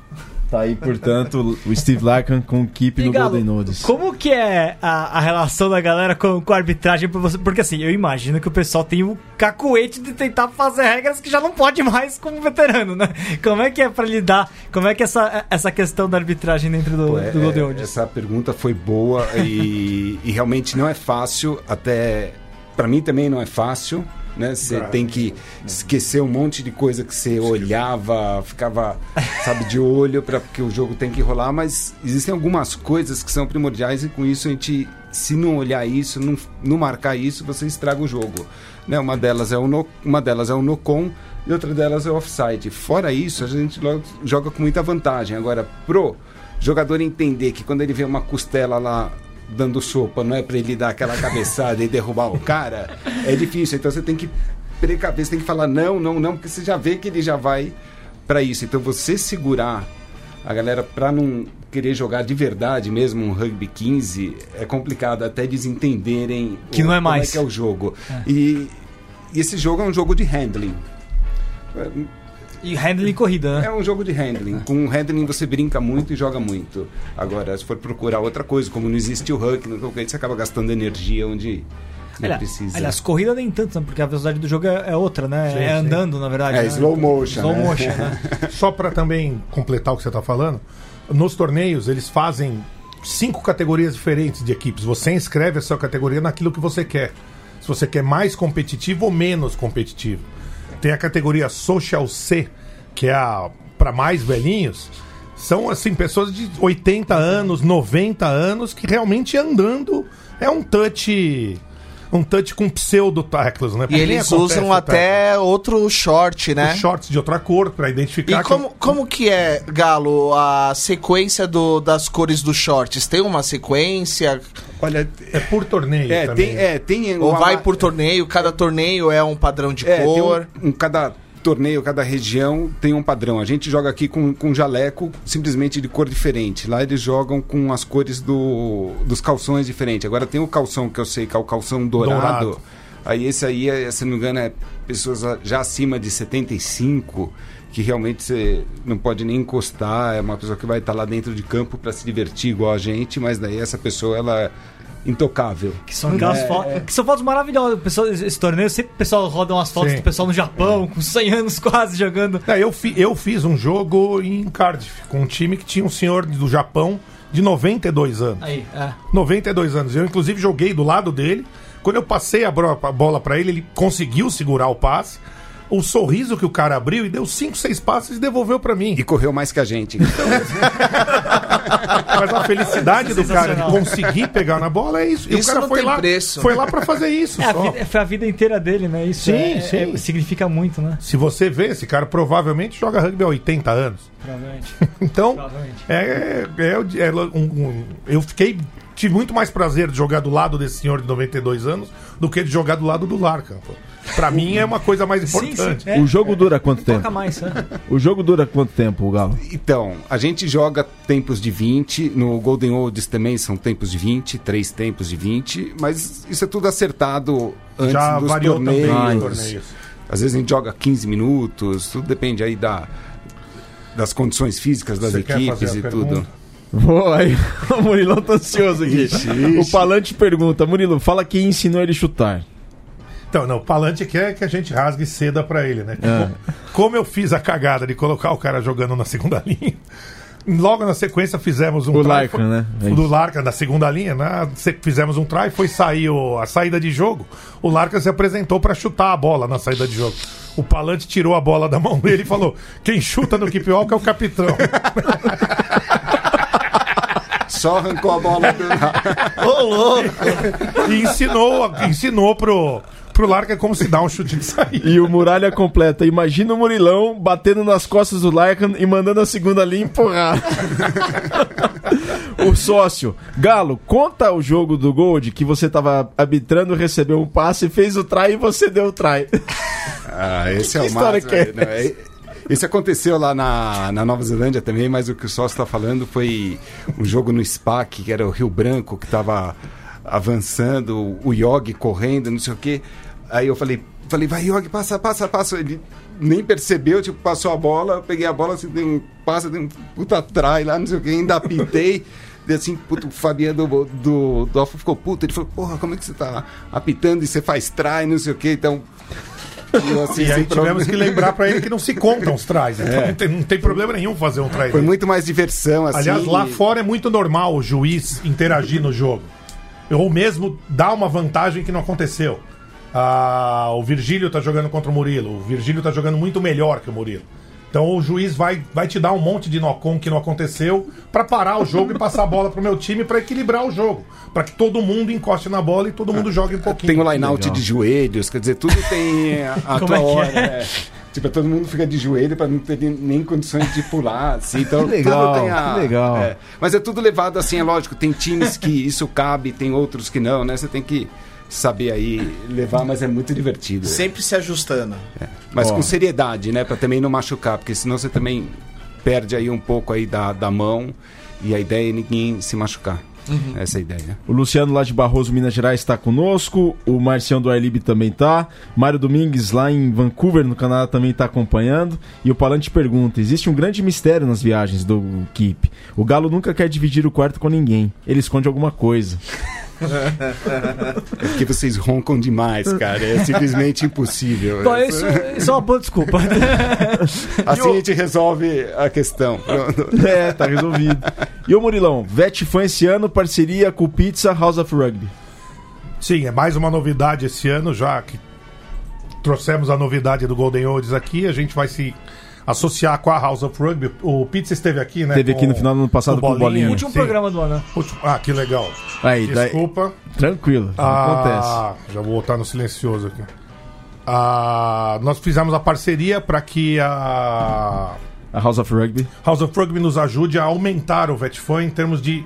Tá aí, portanto, o Steve Larkin com o Keep E, no Galo, Golden Olds. Como que é a, a relação da galera com, com a arbitragem pra você? Porque assim, eu imagino que o pessoal tem o cacuete de tentar fazer regras que já não pode mais como veterano, né? Como é que é pra lidar? Como é que é essa, essa questão da arbitragem dentro do, Pô, é- do Golden é- Olds? essa pergunta foi boa e, e realmente não é fácil, até para mim também não é fácil, né? Você Claro. tem que esquecer um monte de coisa que você olhava, ficava, sabe, de olho para porque o jogo tem que rolar, mas existem algumas coisas que são primordiais e com isso a gente se não olhar isso, não, não marcar isso, você estraga o jogo. Né? Uma delas é o no, uma delas é o no-con e outra delas é o offside. Fora isso, a gente joga com muita vantagem. Agora, pro jogador entender que quando ele vê uma costela lá dando sopa, não é pra ele dar aquela cabeçada e derrubar o cara, é difícil. Então você tem que precaver, você tem que falar não, não, não, porque você já vê que ele já vai pra isso. Então você segurar a galera pra não querer jogar de verdade mesmo um rugby 15 é complicado até eles entenderem Que o- não é como mais. é que é o jogo. E, e esse jogo é um jogo de handling. E handling corrida, né? É um jogo de handling. Com o handling você brinca muito e joga muito. Agora, se for procurar outra coisa, como não existe o huck, no jogo, aí você acaba gastando energia onde não Aliás, precisa. aliás, corrida nem tanto, né? porque a velocidade do jogo é, é outra, né? Sim, é sim. andando, na verdade. É, né? slow motion, Slow né? motion, né? Só para também completar o que você está falando, nos torneios eles fazem cinco categorias diferentes de equipes. Você inscreve a sua categoria naquilo que você quer. Se você quer mais competitivo ou menos competitivo. Tem a categoria Social C, que é a para mais velhinhos. São assim pessoas de 80 anos, 90 anos que realmente andando é um touch um touch com pseudo tacos, né? E Porque nem eles usam até outro short, né? os shorts de outra cor para identificar E que- como, como que é, Galo, a sequência do, das cores dos shorts? Tem uma sequência? Olha, é por torneio é, também. tem, é, tem Ou uma- vai por torneio? Cada torneio é um padrão de é, tem cor? um, um- cada torneio, cada região tem um padrão. A gente joga aqui com, com jaleco simplesmente de cor diferente. Lá eles jogam com as cores do, dos calções diferentes. Agora tem o calção que eu sei que é o calção dourado. Dourado. Aí esse aí, é, se não me engano, é pessoas já acima de 75 que realmente você não pode nem encostar, é uma pessoa que vai estar lá dentro de campo para se divertir igual a gente, mas daí essa pessoa ela intocável. Que são aquelas É, fotos. Que são fotos maravilhosas. Pessoal, esse torneio, sempre o pessoal roda umas fotos Sim. do pessoal no Japão, com 100 anos quase jogando. É, eu, fi- eu fiz um jogo em Cardiff com um time que tinha um senhor do Japão de 92 anos. Aí, é. 92 anos. Eu, inclusive, joguei do lado dele. Quando eu passei a, bola pra ele, ele conseguiu segurar o passe. O sorriso que o cara abriu e deu 5, 6 passes e devolveu pra mim. E correu mais que a gente. Mas a felicidade do cara de conseguir pegar na bola é isso. E Isso o cara não foi tem lá, preço. foi lá para fazer isso. É, a só. vida- foi a vida inteira dele, né? Isso Sim, é- sim. é- significa muito, né? Se você vê, esse cara provavelmente joga rugby há 80 anos. Provavelmente. Então, Provavelmente. é, é, é um- um- eu fiquei. Tive muito mais prazer de jogar do lado desse senhor de 92 anos do que de jogar do lado do Larkin. pô. Pra mim é uma coisa mais Sim, importante. sim. É, O jogo dura quanto toca tempo? mais, né? O jogo dura quanto tempo, Galo? Então, a gente joga tempos de 20, no Golden Olds também são tempos de 20, três tempos de 20, mas isso é tudo acertado antes Já dos variou torneios. também os torneios. Às vezes a gente joga 15 minutos, tudo depende aí da, das condições físicas das Você equipes e tudo. pergunta? Vou aí. O Murilão tá ansioso aqui. Ixi, O ixi. Palante pergunta: Murilo, fala quem ensinou ele a chutar. Então, não, o Palante quer que a gente rasgue seda pra ele, né? É. Como eu fiz a cagada de colocar o cara jogando na segunda linha, logo na sequência fizemos um O try, Larkin, foi- né? É do. Larkin na segunda linha, né? Fizemos um try, foi sair o- a saída de jogo. O Larkin se apresentou pra chutar a bola na saída de jogo. O Palante tirou a bola da mão dele e falou: quem chuta no keep walk é o capitão. Só arrancou a bola do Ô, louco! e ensinou, ensinou pro, pro Larkin como se dá um chute de saída. E o Muralha completa: Imagina o Murilão batendo nas costas do Larkin e mandando a segunda linha empurrar. o sócio, Galo, conta o jogo do Gold que você tava arbitrando, recebeu um passe, fez o try e você deu o try. Ah, esse é o história máximo. que é Não, é- Isso aconteceu lá na, na Nova Zelândia também, mas o que o sócio está falando foi um jogo no SPAC, que era o Rio Branco, que estava avançando, o Yogi correndo, não sei o quê. Aí eu falei, falei, vai Yogi, passa, passa, passa. Ele nem percebeu, tipo, passou a bola, eu peguei a bola, assim, dei um passa, dei um puta trai lá, não sei o quê, ainda apitei. Daí assim, puto, o Fabiano do, do, do Alfa ficou puto. Ele falou, porra, como é que você tá apitando e você faz try, não sei o quê, então... eu, assim, E aí tivemos problema. que lembrar pra ele que não se contam os tries. Então É. não, tem, não tem problema nenhum fazer um try. Foi desse. muito mais diversão, assim. Aliás, lá fora é muito normal o juiz interagir no jogo. Ou mesmo dar uma vantagem que não aconteceu. Ah, o Virgílio tá jogando contra o Murilo. O Virgílio tá jogando muito melhor que o Murilo. Então o juiz vai, vai te dar um monte de nocon que não aconteceu pra parar o jogo e passar a bola pro meu time pra equilibrar o jogo. Pra que todo mundo encoste na bola e todo mundo jogue um pouquinho. Tem o line-out de joelhos, quer dizer, tudo tem a, a tua é hora. é? é. Tipo, todo mundo fica de joelho para não ter nem condições de pular, assim. Então, Que legal, tudo tem a- que legal. é. Mas é tudo levado assim, é lógico. Tem times que isso cabe, tem outros que não, né? Você tem que saber aí levar, mas é muito divertido. Sempre se ajustando. Mas Ó. com seriedade, né? Pra também não machucar, porque senão você também perde aí um pouco aí da, da mão e a ideia é ninguém se machucar. Essa é a ideia. O Luciano lá de Barroso, Minas Gerais, está conosco. O Marcião do Airlib também tá. Mário Domingues lá em Vancouver, no Canadá, também está acompanhando. E o Palante pergunta: existe um grande mistério nas viagens do Keep. O Galo nunca quer dividir o quarto com ninguém. Ele esconde alguma coisa. É porque vocês roncam demais, cara. É simplesmente impossível. Bom, isso, isso é uma boa desculpa. Assim a gente resolve a questão. Pronto. É, tá resolvido. E o Murilão, Vet foi esse ano, parceria com o Pizza House of Rugby. Sim, é mais uma novidade esse ano, já que trouxemos a novidade do Golden Olds aqui. A gente vai se associar com a House of Rugby. O Pizza esteve aqui, né? Teve aqui no final do ano passado com o Bolinha. Último Sim. programa do ano. Último- Ah, que legal. Aí, daí, Desculpa. tranquilo, acontece. Ah, já vou botar no silencioso aqui. Ah, nós fizemos a parceria para que a A House of Rugby. House of Rugby nos ajude a aumentar o VetFan em termos de.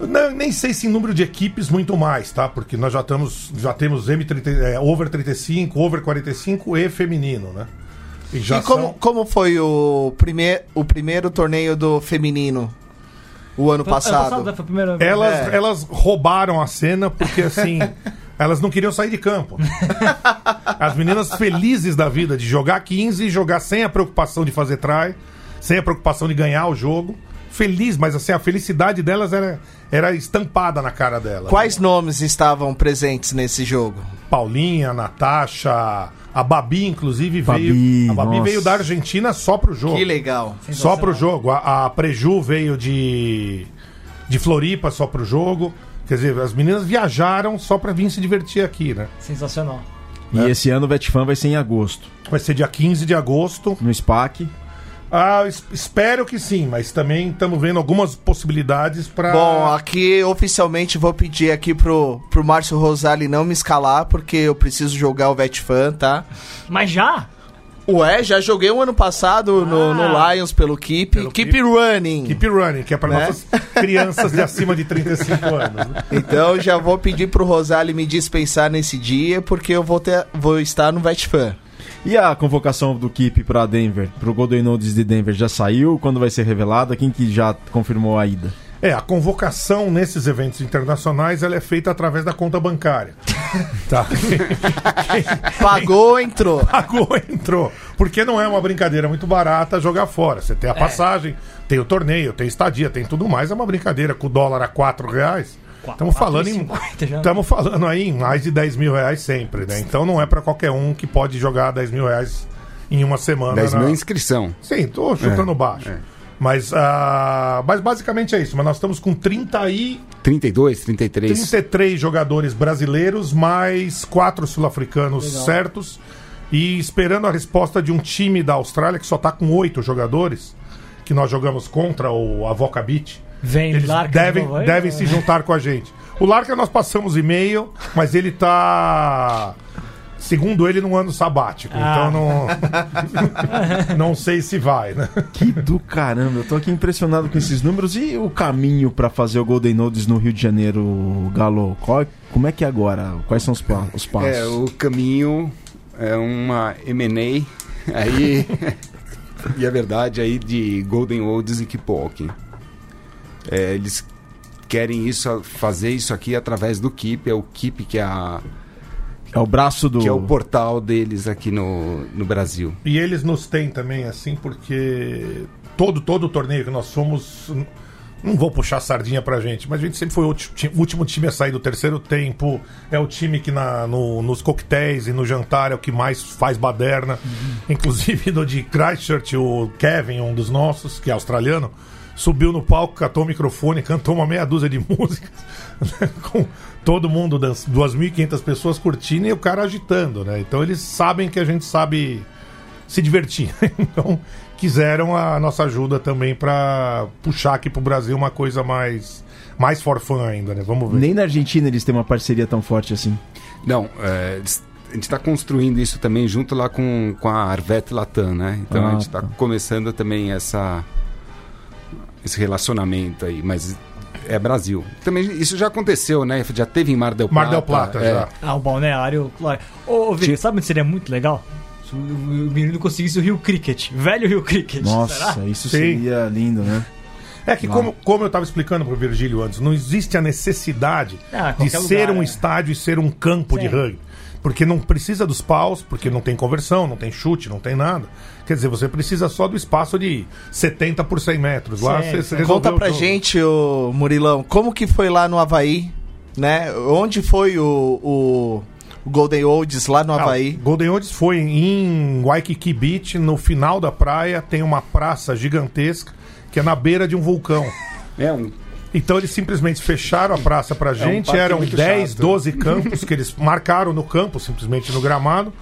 Não, nem sei se em número de equipes, muito mais, tá? Porque nós já, estamos, já temos M30, é, over 35, over 45 e feminino, né? E já e como, são- como foi o, primeir, o primeiro torneio do feminino o ano Foi- ano passado? né? Foi a primeira Elas, É. elas roubaram a cena porque, assim, elas não queriam sair de campo. As meninas felizes da vida de jogar 15 e jogar sem a preocupação de fazer try, sem a preocupação de ganhar o jogo. Feliz, mas assim, a felicidade delas era, era estampada na cara delas. Quais nomes estavam presentes nesse jogo? Paulinha, Natasha, a Babi, inclusive, Babi, veio. A Babi nossa. veio da Argentina só pro jogo. Que legal. Só pro jogo. A, a Preju veio de, de Floripa só pro jogo. Quer dizer, as meninas viajaram só pra vir se divertir aqui, né? Sensacional. E esse ano o Vetfan vai ser em agosto. Vai ser dia 15 de agosto. No SPAC. Ah, es- espero que sim, mas também estamos vendo algumas possibilidades pra. Bom, aqui oficialmente vou pedir aqui pro, pro Márcio Rosali não me escalar, porque eu preciso jogar o Vetfan, tá? Mas já? Ué, já joguei um ano passado no, Ah. no Lions pelo Keep. Pelo Keep, Keep. Running. Keep running, que é pra Né? nossas crianças de acima de 35 anos. né? Então já vou pedir pro Rosali me dispensar nesse dia, porque eu vou, ter, vou estar no Vetfan. E a convocação do Keep pra Denver, pro Golden Nodes de Denver, já saiu? Quando vai ser revelada? Quem que já confirmou a ida? É, a convocação nesses eventos internacionais ela é feita através da conta bancária. tá. Pagou, entrou. Pagou, entrou. Porque não é uma brincadeira muito barata jogar fora. Você tem a passagem, tem o torneio, tem estadia, tem tudo mais. É uma brincadeira com o dólar a 4 reais. Estamos falando em. 4,50 já. Estamos falando aí em mais de 10 mil reais sempre, né? Então não é pra qualquer um que pode jogar 10 mil reais em uma semana. 10 mil na- inscrição. Sim, tô chutando baixo. Mas, ah, mas basicamente é isso. Mas nós estamos com 30 e 32, 33. 33 jogadores brasileiros, mais quatro sul-africanos certos. E esperando a resposta de um time da Austrália que só tá com oito jogadores, que nós jogamos contra o Avoca Beach. Vem Eles Larca de devem, aí? devem se juntar com a gente. O Larca nós passamos e-mail, mas ele tá. Segundo ele, num ano sabático. Ah. Então não. não sei se vai, né? Que do caramba, eu tô aqui impressionado com esses números. E o caminho pra fazer o Golden Nodes no Rio de Janeiro, Galo? Qual- como é que é agora? Quais são os, pa- os passos? É, o caminho é uma M&A aí e a verdade aí de Golden Olds e Kipoki. É, eles querem isso, fazer isso aqui através do Keep, é o Keep que é, a, É o braço do. que é o portal deles aqui no, no Brasil. E eles nos têm também, assim, porque todo, todo torneio que nós fomos. Não vou puxar sardinha pra gente, mas a gente sempre foi o o último time a sair do terceiro tempo. É o time que na, no- nos coquetéis e no jantar é o que mais faz baderna. Inclusive do de Christchurch, o Kevin, um dos nossos, que é australiano, subiu no palco, catou o microfone, cantou uma meia dúzia de músicas, né, com todo mundo, das 2.500 pessoas curtindo e o cara agitando, né? Então eles sabem que a gente sabe se divertir. Então, quiseram a nossa ajuda também pra puxar aqui pro Brasil uma coisa mais mais for fun ainda, né? Vamos ver. Nem na Argentina eles têm uma parceria tão forte assim. Não, é, a gente está construindo isso também junto lá com, com a Arvet Latam, né? Então a Ah, gente está tá. começando também essa esse relacionamento aí, mas é Brasil. Também isso já aconteceu, né? Já teve em Mar del Plata. Mar del Plata, é. já. Ah, o balneário. claro. Ô, Vini, sabe onde seria muito legal? Se o o menino conseguisse o Rio Cricket. Velho Rio Cricket. Nossa, Será? isso Sim. seria lindo, né? É que, como, como eu estava explicando pro Virgílio antes, não existe a necessidade Ah, de ser lugar, um é. estádio e ser um campo de Sim. rugby. Porque não precisa dos paus, porque não tem conversão, não tem chute, não tem nada. Quer dizer, você precisa só do espaço de 70 por 100 metros. Lá você, você resolveu Conta o pra gente, ô Murilão, como que foi lá no Havaí, né? Onde foi o, o, o Golden Olds lá no Ah, Havaí? Golden Olds foi em Waikiki Beach, no final da praia, tem uma praça gigantesca que é na beira de um vulcão. É um Então eles simplesmente fecharam a praça pra gente, parque eram muito 10, chato. 12 campos que eles marcaram no campo, simplesmente no gramado.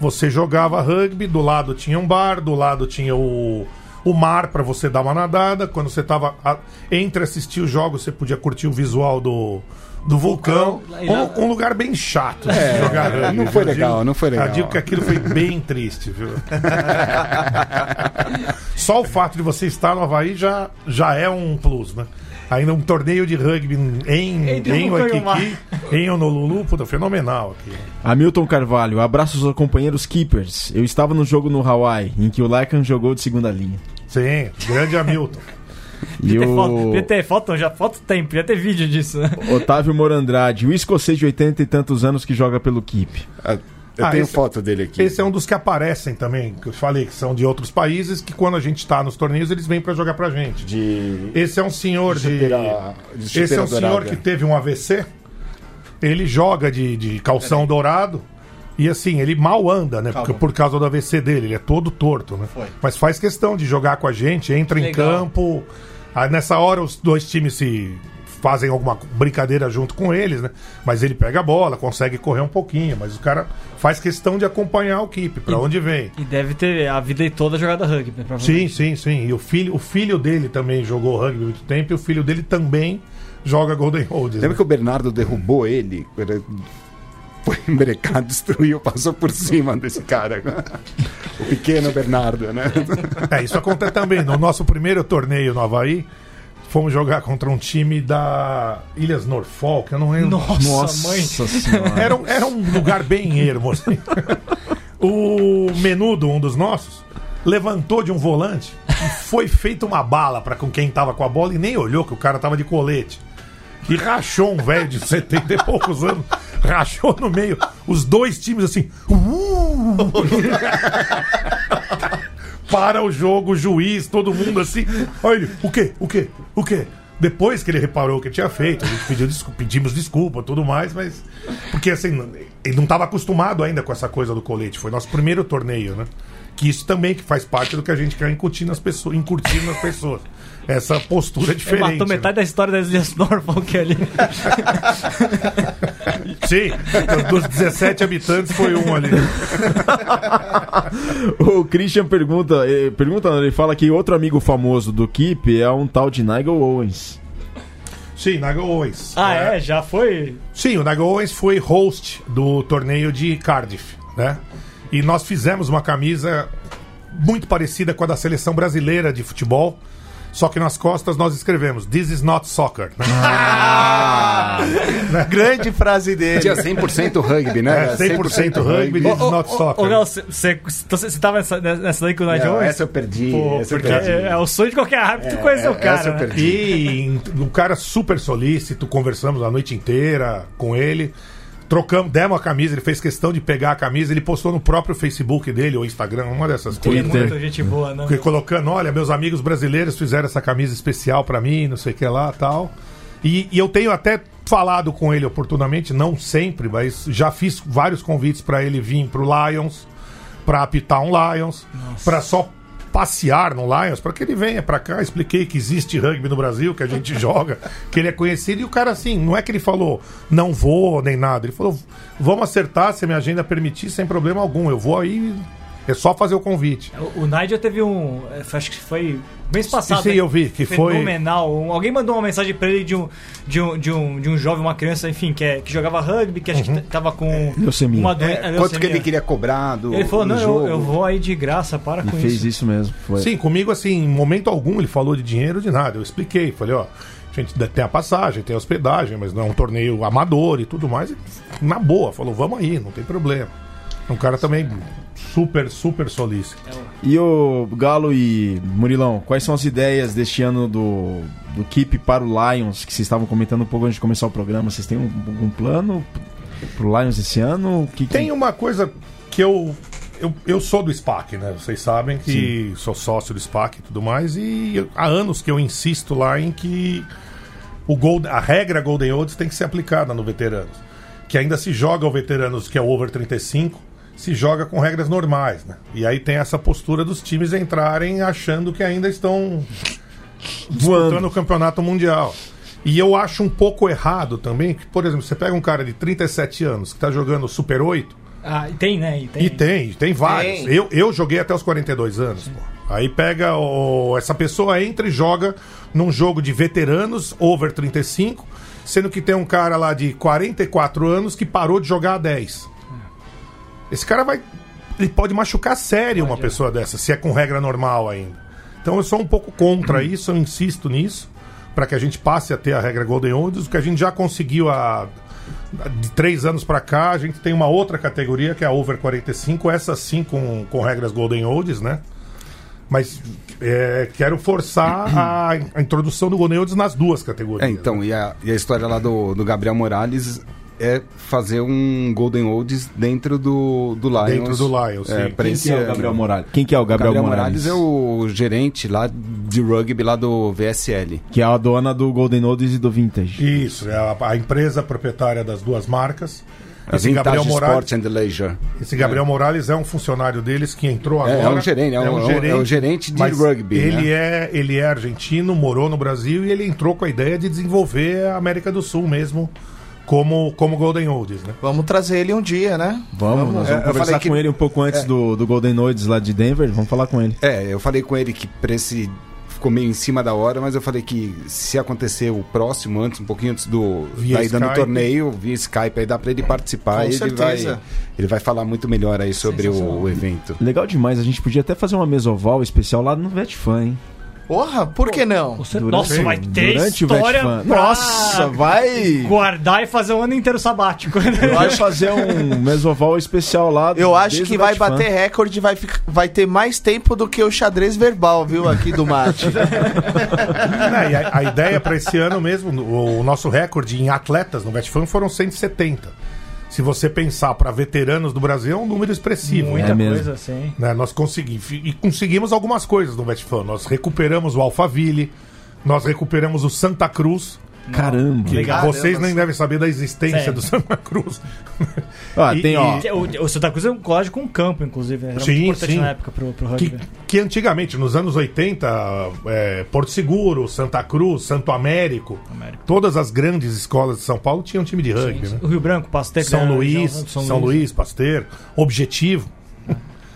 Você jogava rugby, do lado tinha um bar, do lado tinha o, o mar pra você dar uma nadada. Quando você tava a- entre assistir os jogos, você podia curtir o visual do, do vulcão. Um, um lugar bem chato de É, jogar rugby. não foi digo- legal, não foi legal. Eu digo que aquilo foi bem triste, viu? Só o fato de você estar no Havaí já, já é um plus, né? Ainda um torneio de rugby em, Entre em Waikiki, em Honolulu, puta, fenomenal aqui. Hamilton Carvalho, abraços aos companheiros Keepers. Eu estava no jogo no Hawaii, em que o Lycan jogou de segunda linha. Sim, grande Hamilton. E ter, foto, o podia ter foto, já foto tem, podia ter vídeo disso, né? Otávio Morandrade, o escocês de 80 e tantos anos que joga pelo Keep. Ah, Eu Ah, tenho esse- foto dele aqui. Esse é um dos que aparecem também, que eu falei que são de outros países, que quando a gente tá nos torneios, eles vêm pra jogar pra gente. de Esse é um senhor de. chuteira- de Esse é um senhor dourada. que teve um AVC. Ele joga de, de calção dourado. E assim, ele mal anda, né? Porque, por causa do AVC dele, ele é todo torto, né? Foi. Mas faz questão de jogar com a gente, entra em Legal. campo. Aí nessa hora os dois times se fazem alguma brincadeira junto com eles, né? Mas ele pega a bola, consegue correr um pouquinho, mas o cara faz questão de acompanhar o equipe, pra onde vem. E deve ter a vida toda jogada rugby, né? Sim, sim, sim. E o filho, o filho dele também jogou rugby há muito tempo e o filho dele também joga Golden Olds. Lembra né? que o Bernardo derrubou ele? Foi embrecado, destruiu, passou por cima desse cara. O pequeno Bernardo, né? É, isso acontece também. No nosso primeiro torneio no Havaí, fomos jogar contra um time da Ilhas Norfolk, eu não lembro. Nossa, mãe. senhora. Era, um- era um lugar bem ermo, assim. O menudo, um dos nossos, levantou de um volante e foi feita uma bala para com quem tava com a bola e nem olhou que o cara tava de colete. E rachou um velho de 70 e poucos anos. Rachou no meio. Os dois times assim. "Uh!" para o jogo, o juiz, todo mundo assim. Olha ele, o quê? O quê? O quê? Depois que ele reparou o que tinha feito, a gente pediu desculpa, pedimos desculpa tudo mais, mas. Porque assim, ele não estava acostumado ainda com essa coisa do colete. Foi nosso primeiro torneio, né? Que isso também que faz parte do que a gente quer incutir nas pessoas, incutir nas pessoas. Essa postura Ele diferente. matou né? metade da história das Ilhas Norfolk ali. Sim, dos 17 habitantes foi um ali. O Christian pergunta, eh, pergunta, ele fala que outro amigo famoso do Keep é um tal de Nigel Owens. Sim, Nigel Owens. Ah, é? Já foi? Sim, o Nigel Owens foi host do torneio de Cardiff, né? E nós fizemos uma camisa muito parecida com a da seleção brasileira de futebol. Só que nas costas nós escrevemos This is not soccer. né? Grande frase dele. Tinha 100% rugby, né? É, 100% rugby, this is not soccer. Ô, você você tava nessa, nessa daí com o Nigel Não, Owens? essa eu perdi. Pô, essa eu perdi. É, é o sonho de qualquer árbitro conhecer o é, cara. essa eu né? perdi. E um cara super solícito, conversamos a noite inteira com ele. Trocamos, demos a camisa, ele fez questão de pegar a camisa, ele postou no próprio Facebook dele ou Instagram, uma dessas é coisas. Twitter. muita gente boa, né? Colocando, olha, meus amigos brasileiros fizeram essa camisa especial pra mim, não sei o que lá tal. E, e eu tenho até falado com ele oportunamente, não sempre, mas já fiz vários convites pra ele vir pro Lions, pra apitar um Lions, pra só passear no Lions, pra que ele venha pra cá. Expliquei que existe rugby no Brasil, que a gente joga, que ele é conhecido. E o cara, assim, não é que ele falou, não vou nem nada. Ele falou, vamos acertar se a minha agenda permitir, sem problema algum. Eu vou aí É só fazer o convite. O, o Nigel teve um. é, Acho que foi mês passado. Sim, né? eu vi, que foi- Fenomenal. Um- alguém mandou uma mensagem pra ele de um, de um, de um, de um jovem, uma criança, enfim, que, é- que jogava rugby, que acho Uhum. que t- tava com Leucemia. uma doença. É, quanto que ele queria cobrar do, Ele falou: do não, jogo? eu, eu vou aí de graça, para E com fez isso. isso mesmo. Foi. Sim, comigo, assim, em momento algum ele falou de dinheiro, de nada. Eu expliquei, falei, ó, a gente tem a passagem, tem a hospedagem, mas não é um torneio amador e tudo mais. E, na boa, falou, vamos aí, não tem problema. Um cara também super, super solícito. E o Galo e Murilão, quais são as ideias deste ano do, do Keep para o Lions, que vocês estavam comentando um pouco antes de começar o programa? Vocês têm um, um plano pro Lions esse ano? O Que, que- Tem uma coisa que eu. Eu, eu sou do SPAC, né? Vocês sabem que sou sócio do SPAC e tudo mais. E eu- há anos que eu insisto lá em que o Gold, a regra Golden Olds tem que ser aplicada no veteranos. Que ainda se joga o veteranos, que é o over 35, se joga com regras normais, né? E aí tem essa postura dos times entrarem achando que ainda estão disputando o campeonato mundial. E eu acho um pouco errado também que, por exemplo, você pega um cara de 37 anos que tá jogando Super 8, Ah, e tem, né? E tem. e tem, tem vários. Tem. Eu, eu joguei até os 42 anos. pô. Aí pega o, essa pessoa entra e joga num jogo de veteranos over 35, sendo que tem um cara lá de 44 anos que parou de jogar a 10. Esse cara vai ele pode machucar sério uma pessoa dessa, se é com regra normal ainda. Então eu sou um pouco contra isso, eu insisto nisso, para que a gente passe a ter a regra Golden Olds, o que a gente já conseguiu há de três anos para cá, a gente tem uma outra categoria que é a Over 45, essa sim com, com regras Golden Olds, né? Mas é, quero forçar a, a introdução do Golden Olds nas duas categorias. É, então, e a, e a história lá do, do Gabriel Morales é fazer um Golden Olds dentro do, do Lions. Dentro do Lions, É, Quem esse que é o. Gabriel Morales? Quem que é o Gabriel, Gabriel Morales? Morales é o gerente lá de rugby lá do VSL. Que é a dona do Golden Olds e do Vintage. Isso, é a, a empresa proprietária das duas marcas. A Esse Gabriel, Morales, Sport and Leisure. esse Gabriel Morales é um funcionário deles que entrou É, agora. é um gerente, é um- é um gerente de mas rugby, Ele, né? é, ele é argentino, morou no Brasil e ele entrou com a ideia de desenvolver a América do Sul mesmo como, como Golden Oldies, né? Vamos trazer ele um dia, né? Vamos, nós É, vamos eu conversar falei que- com ele um pouco antes do, do Golden Olds lá de Denver. Vamos falar com ele. É, eu falei com ele que pra esse ficou meio em cima da hora, mas eu falei que se acontecer o próximo, antes, um pouquinho antes do Via da ida no torneio, via Skype, aí dá pra ele participar Com e ele vai, ele vai falar muito melhor aí sobre o, o evento. Legal demais, a gente podia até fazer uma mesoval especial lá no Vetfan, hein? Porra, por que não? Você- Durante- Nossa, vai ter história pra Nossa, vai! guardar e fazer o ano inteiro sabático. Vai fazer um mesoval especial lá. Eu acho que vai bater recorde, vai, vai ter mais tempo do que o xadrez verbal, viu, aqui do Mate. É, e a, a ideia para esse ano mesmo, o, o nosso recorde em atletas no Vetfan foram 170. Se você pensar para veteranos do Brasil, é um número expressivo. Muita É mesmo. coisa, assim. né? Nós conseguimos e conseguimos algumas coisas no Vetfan. Nós recuperamos o Alphaville, nós recuperamos o Santa Cruz, Caramba. que Legal. vocês nem devem saber da existência Sério. do Santa Cruz. Ah, E- tem, ó. e- O, o Santa Cruz é um colégio com campo, inclusive. Era Sim, muito importante sim. na época pro, pro que, rugby. que antigamente, nos anos 80, é, Porto Seguro, Santa Cruz, Santo Américo, Américo. todas as grandes escolas de São Paulo tinham time de rugby, né? O Rio Branco, Pasteur. São né, Luís, São, São, Luís, Pasteur, Objetivo,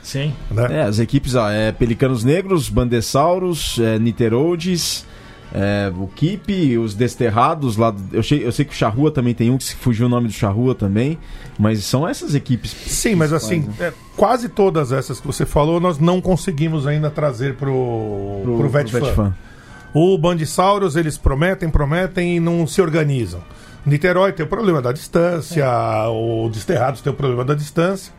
Sim. né? É, as equipes, ó, é Pelicanos Negros, Bandessauros, é, Niteroldes, é, o Keep, os Desterrados lá. Eu sei, eu sei que o Charrua também tem um, que se fugiu o nome do Charrua também. Mas são essas equipes. Sim, mas assim, é, quase todas essas que você falou, nós não conseguimos ainda trazer pro, pro, pro Vetfan. Vetfan. O Bandissauros, eles prometem, prometem e não se organizam. Niterói tem o problema da distância, o Desterrados tem o problema da distância.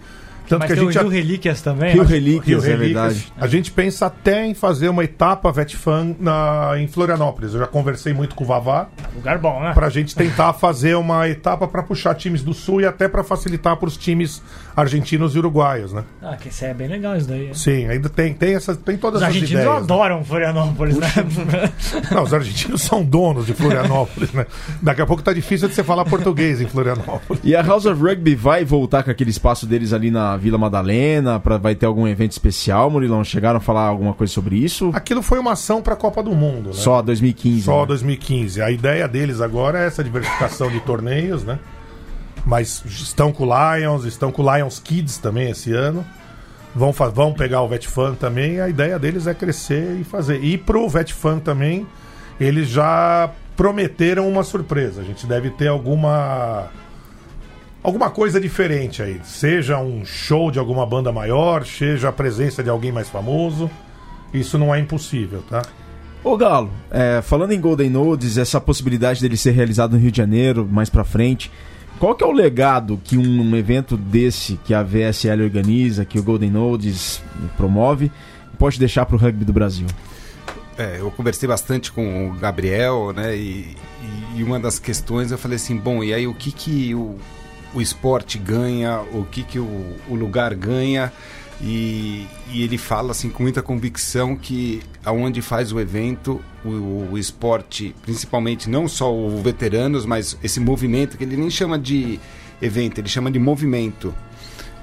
Tanto Mas que a tem gente o Rio Relíquias também. Rio né? Relíquias, Rio é Relíquias. verdade. A gente pensa até em fazer uma etapa Vetfan na, em Florianópolis. Eu já conversei muito com o Vavá Lugar bom, né? pra gente tentar fazer uma etapa pra puxar times do sul e até pra facilitar pros times argentinos e uruguaios, né? Ah, que isso é bem legal isso daí. Sim, ainda tem, tem, essa, tem todas Os essas argentinos ideias. né? adoram Florianópolis, né? Não, os argentinos são donos de Florianópolis, né? Daqui a pouco tá difícil de você falar português em Florianópolis. E a House of Rugby vai voltar com aquele espaço deles ali na Vila Madalena? Pra, vai ter algum evento especial, Murilão? Chegaram a falar alguma coisa sobre isso? Aquilo foi uma ação pra Copa do Mundo, né? Só 2015. Só né? 2015. A ideia deles agora é essa diversificação de torneios, né? Mas estão com o Lions, estão com o Lions Kids também esse ano. Vão, vão pegar o Vetfan também, a ideia deles é crescer e fazer. E pro Vetfan também, eles já prometeram uma surpresa. A gente deve ter alguma alguma coisa diferente aí. Seja um show de alguma banda maior, seja a presença de alguém mais famoso. Isso não é impossível, tá? Ô Galo, é, falando em Golden Nodes, essa possibilidade dele ser realizado no Rio de Janeiro, mais pra frente, qual que é o legado que um evento desse, que a VSL organiza, que o Golden Nodes promove, pode deixar pro rugby do Brasil? É, eu conversei bastante com o Gabriel, né? E, e- e uma das questões eu falei assim, bom, e aí o que que o, o esporte ganha, o que que o, o lugar ganha? E, e ele fala assim com muita convicção que aonde faz o evento, o, o esporte, principalmente não só o veteranos, mas esse movimento que ele nem chama de evento, ele chama de movimento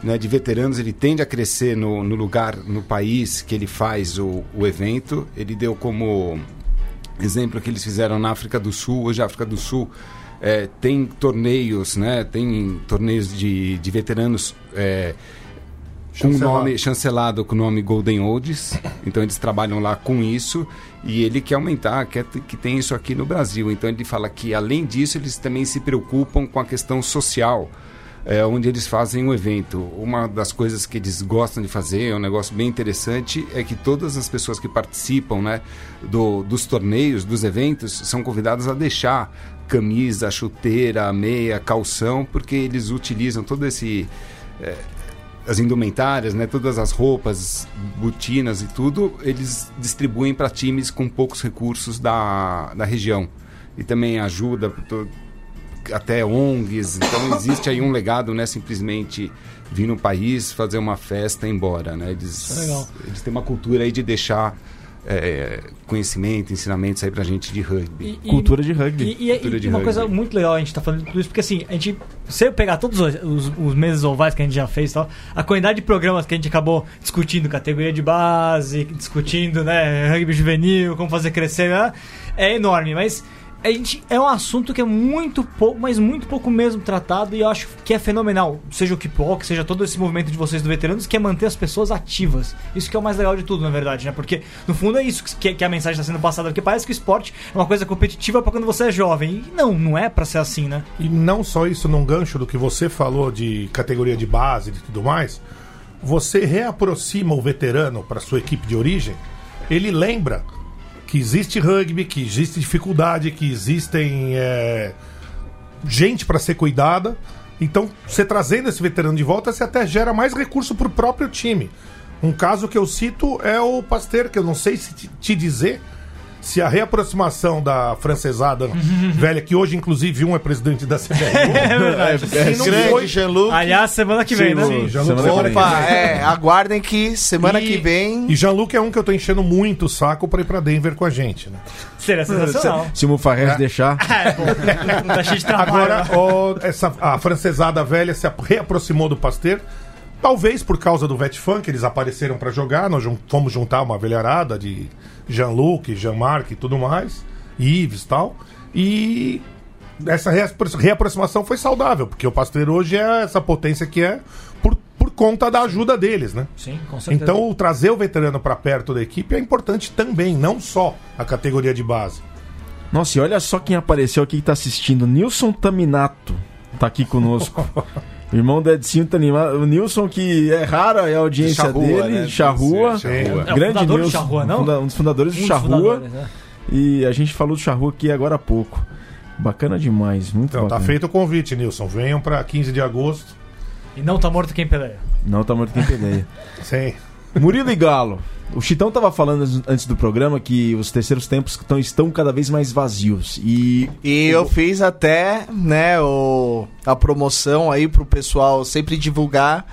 né, de veteranos, ele tende a crescer no, no lugar, no país que ele faz o, o evento. Ele deu como exemplo que eles fizeram na África do Sul. Hoje a África do Sul eh, tem torneios, né, tem torneios de, de veteranos eh, com nome chancelado com o nome Golden Olds. Então eles trabalham lá com isso e ele quer aumentar, quer que tem isso aqui no Brasil. Então ele fala que além disso eles também se preocupam com a questão social. É, onde eles fazem um evento. Uma das coisas que eles gostam de fazer, é um negócio bem interessante, é que todas as pessoas que participam né, do, dos torneios, dos eventos, são convidadas a deixar camisa, chuteira, meia, calção, porque eles utilizam todo esse é, as indumentárias, né, todas as roupas, botinas e tudo, eles distribuem para times com poucos recursos da, da região. E também ajuda até ONGs. Então existe aí um legado, não é simplesmente vir no país, fazer uma festa e ir embora. Né? Eles, é legal. eles têm uma cultura aí de deixar é, conhecimento, ensinamentos aí pra gente de rugby. E- Cultura de rugby. E, e- Cultura e de uma rugby. coisa muito legal a gente tá falando de tudo isso, porque assim, a gente. Se eu pegar todos os, os- os meses ovais que a gente já fez tal, a quantidade de programas que a gente acabou discutindo, categoria de base, discutindo, né, rugby juvenil, como fazer crescer, né, é enorme, mas. A gente, é um assunto que é muito pouco, mas muito pouco mesmo tratado e eu acho que é fenomenal. Seja o Kipok, seja todo esse movimento de vocês do veteranos, que é manter as pessoas ativas. Isso que é o mais legal de tudo, na verdade, né? Porque no fundo é isso que, que a mensagem está sendo passada. Porque parece que o esporte é uma coisa competitiva para quando você é jovem. E não, não é para ser assim, né? E não só isso, num gancho do que você falou de categoria de base e tudo mais, você reaproxima o veterano para sua equipe de origem, ele lembra que existe rugby, que existe dificuldade, que existem é, gente para ser cuidada. Então, você trazendo esse veterano de volta, você até gera mais recurso para o próprio time. Um caso que eu cito é o Pasteur, que eu não sei se te- te dizer se a reaproximação da francesada velha, que hoje inclusive um é presidente da CBR, É verdade. se não foi Jean-Luc. Aliás, semana que vem, né? Sim, vem. Opa, é, aguardem que semana E- que vem. E Jean-Luc é um que eu tô enchendo muito o saco pra ir pra Denver com a gente, né? Seria sensacional. Se, se o Mufarres deixar. É, bom, tá cheio de trabalho. Agora, né? ó, essa, a francesada velha se ap- reaproximou do Pasteur. Talvez por causa do Vetfan, que eles apareceram pra jogar. Nós fomos juntar uma velharada de Jean-Luc, Jean-Marc e tudo mais. Yves e tal. E essa reapro- reaproximação foi saudável, porque o Pasteur hoje é essa potência que é por, por conta da ajuda deles, né? Sim, com certeza. Então, o trazer o veterano pra perto da equipe é importante também, não só a categoria de base. Nossa, e olha só quem apareceu aqui que tá assistindo. Nilson Taminato tá aqui conosco. Irmão do Edinho Taminato. O Nilson, que é rara é a audiência Charrua, dele. né? Charrua. É o Grande fundador do Nilson. Charrua, não? funda- um dos fundadores Um do Charrua. fundadores, né? E a gente falou do Charrua aqui agora há pouco. Bacana demais, muito Então, tá bacana. feito o convite, Nilson. Venham pra 15 de agosto. E não tá morto quem peleia. Não tá morto quem peleia. Sim. Murilo e Galo. O Chitão tava falando an- antes do programa que os terceiros tempos tão, estão cada vez mais vazios. E E eu fiz até, né, o, a promoção aí pro pessoal sempre divulgar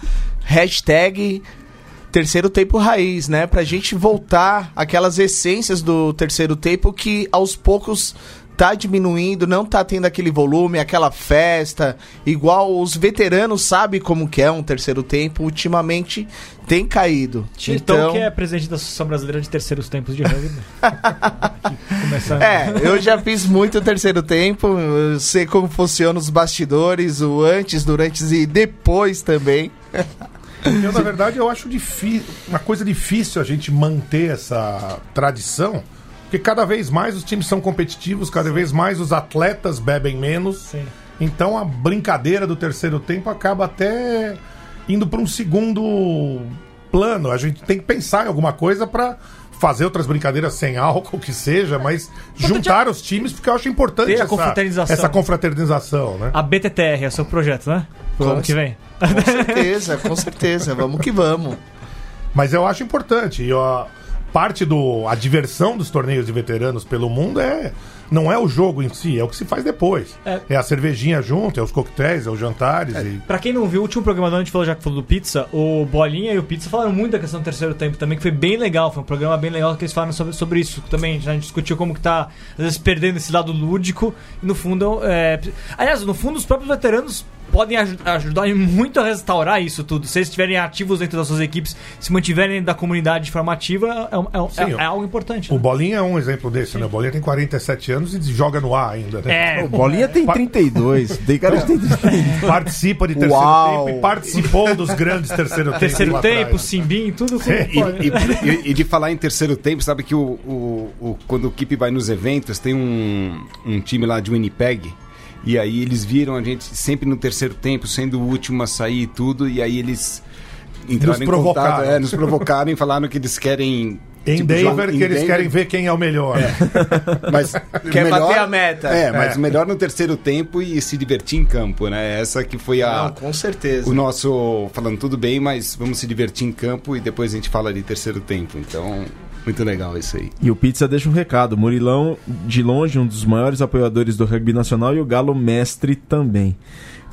hashtag terceiro tempo raiz, né? Pra gente voltar aquelas essências do terceiro tempo que aos poucos tá diminuindo, não tá tendo aquele volume, aquela festa, igual os veteranos sabem como que é um terceiro tempo, ultimamente tem caído. Chitão, então, que é presidente da Associação Brasileira de Terceiros Tempos de Rugby. Começando. É, eu já fiz muito terceiro tempo, eu sei como funciona os bastidores, o antes, durante e depois também. Eu, na verdade, eu acho difí- uma coisa difícil a gente manter essa tradição, porque cada vez mais os times são competitivos, cada vez mais os atletas bebem menos. Sim. Então a brincadeira do terceiro tempo acaba até indo para um segundo plano. A gente tem que pensar em alguma coisa para fazer outras brincadeiras sem álcool, que seja, mas juntar os times, porque eu acho importante essa, confraternização. essa confraternização, né? A BTTR é o seu projeto, né? Pro ano que vem. Com certeza, com certeza. Vamos que vamos. Mas eu acho importante. E ó, parte do a diversão dos torneios de veteranos pelo mundo é não é o jogo em si, é o que se faz depois. É. É, a cervejinha junto, é os coquetéis, é os jantares. e... Pra quem não viu, o último programa do ano a gente falou já que falou do Pizza, o Bolinha e o Pizza falaram muito da questão do terceiro tempo também, que foi bem legal, foi um programa bem legal que eles falaram sobre, sobre isso também. A gente discutiu como que tá, às vezes, perdendo esse lado lúdico, e no fundo, é... aliás, no fundo, os próprios veteranos podem aju- ajudar muito a restaurar isso tudo. Se eles estiverem ativos dentro das suas equipes, se mantiverem dentro da comunidade de forma ativa, é, é Sim, é- é algo importante. O né? Bolinha é um exemplo desse, né? O Bolinha tem 47 anos e joga no ar ainda, né? É, O Bolinha tem 32. Tem cara que tem 32. Participa de terceiro Uau. tempo e participou dos grandes terceiro tempos. terceiro tempo. Simbim, tudo com... E, e- e- de falar em terceiro tempo, sabe que o, o- o- quando o Keep vai nos eventos, tem um, um time lá de Winnipeg, e aí eles viram a gente sempre no terceiro tempo, sendo o último a sair e tudo, e aí eles entraram Nos em provocaram. contato, é, nos provocaram e falaram que eles querem... Em tipo, Denver, que eles Denver, querem ver quem é o melhor. Mas Quer melhor- bater a meta. É, mas É. melhor no terceiro tempo e se divertir em campo, né? Essa que foi a... Não, com certeza. O nosso, falando tudo bem, mas vamos se divertir em campo e depois a gente fala de terceiro tempo. Então, muito legal isso aí. E o Pizza deixa um recado. Murilão, de longe, um dos maiores apoiadores do rugby nacional e o Galo mestre também.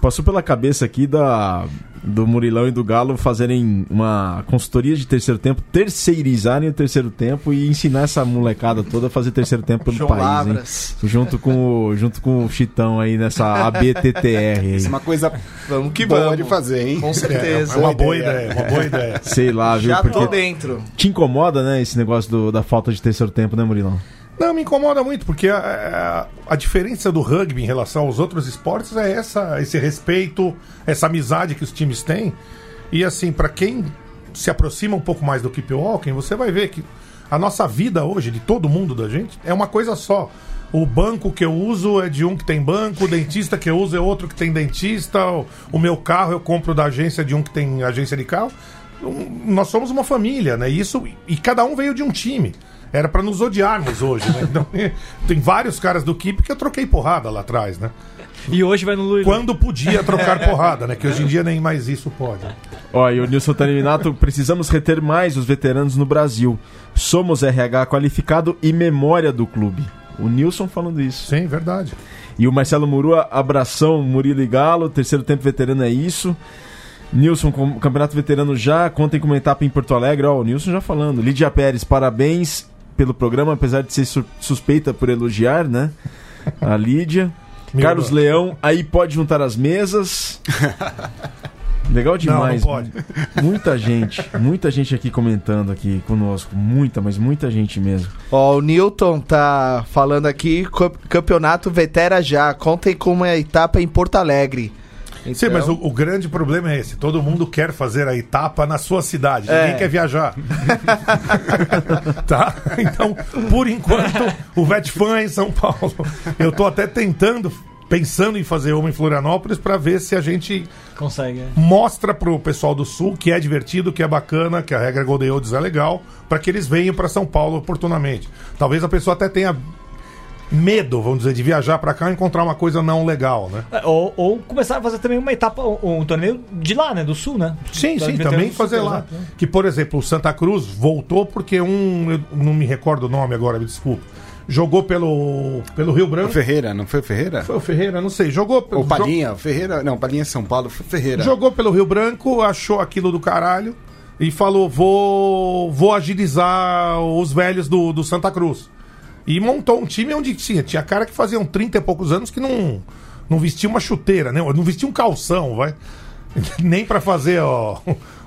Passou pela cabeça aqui da, do Murilão e do Galo fazerem uma consultoria de terceiro tempo, terceirizarem o terceiro tempo e ensinar essa molecada toda a fazer terceiro tempo pelo João país, hein? Junto com, o, junto com o Chitão aí nessa ABTTR aí. Isso é uma coisa Vamos que boa vamos. de fazer, hein? Com É, certeza. é uma boa ideia, uma boa ideia. Sei lá, viu? Já tô Porque dentro. te incomoda, né, esse negócio do- da falta de terceiro tempo, né, Murilão? Não, me incomoda muito, porque a, a, a diferença do rugby em relação aos outros esportes é essa, esse respeito, essa amizade que os times têm. E assim, pra quem se aproxima um pouco mais do keep walking, você vai ver que a nossa vida hoje, de todo mundo da gente, é uma coisa só. O banco que eu uso é de um que tem banco, o dentista que eu uso é outro que tem dentista, o, o meu carro eu compro da agência de um que tem agência de carro. Um, Nós somos uma família, né? Isso, e cada um veio de um time. Era pra nos odiarmos hoje, né? Então, tem vários caras do Keep que eu troquei porrada lá atrás, né? E hoje vai no Luiz. Quando podia trocar porrada, né? Que hoje em dia nem mais isso pode. Ó, e o Nilson Taninato, precisamos reter mais os veteranos no Brasil. Somos RH qualificado e memória do clube. O Nilson falando isso. Sim, verdade. E o Marcelo Murua, abração, Murilo e Galo, terceiro tempo veterano é isso. Nilson, com- campeonato veterano já, contem com uma etapa em Porto Alegre. Ó, o Nilson já falando. Lídia Pérez, parabéns pelo programa, apesar de ser su- suspeita por elogiar, né? A Lídia. Meu Carlos Deus. Leão, aí pode juntar as mesas. Legal demais. Não, não pode. Muita gente, muita gente aqui comentando aqui conosco. Muita, mas muita gente mesmo. Ó, o Newton tá falando aqui, campeonato Vetera já. Contem com uma etapa em Porto Alegre. Sim, Então, mas o, o grande problema é esse. Todo mundo quer fazer a etapa na sua cidade. É. Ninguém quer viajar. tá? Então, por enquanto, o Vetfan é em São Paulo. Eu tô até tentando, pensando em fazer uma em Florianópolis para ver se a gente Consegue, é. mostra pro pessoal do Sul que é divertido, que é bacana, que a regra Golden Olds é legal, para que eles venham para São Paulo oportunamente. Talvez a pessoa até tenha medo, vamos dizer, de viajar para cá e encontrar uma coisa não legal, né? É, Ou, ou começar a fazer também uma etapa, um, um torneio de lá, né? Do sul, né? Sim, sim, também fazer super, lá. exato, né? Que, por exemplo, o Santa Cruz voltou porque um, eu não me recordo o nome agora, me desculpa, jogou pelo, pelo Rio O Branco. Ferreira, não foi o Ferreira? Foi o Ferreira, não sei, jogou Ou Palhinha, o Ferreira, não, Palhinha é São Paulo, foi o Ferreira. Jogou pelo Rio Branco, achou aquilo do caralho e falou: vou, vou agilizar os velhos do, do Santa Cruz. E montou um time onde tinha, tinha cara que faziam 30 e poucos anos que não, não vestia uma chuteira, né? não vestia um calção, vai. Nem pra fazer ó,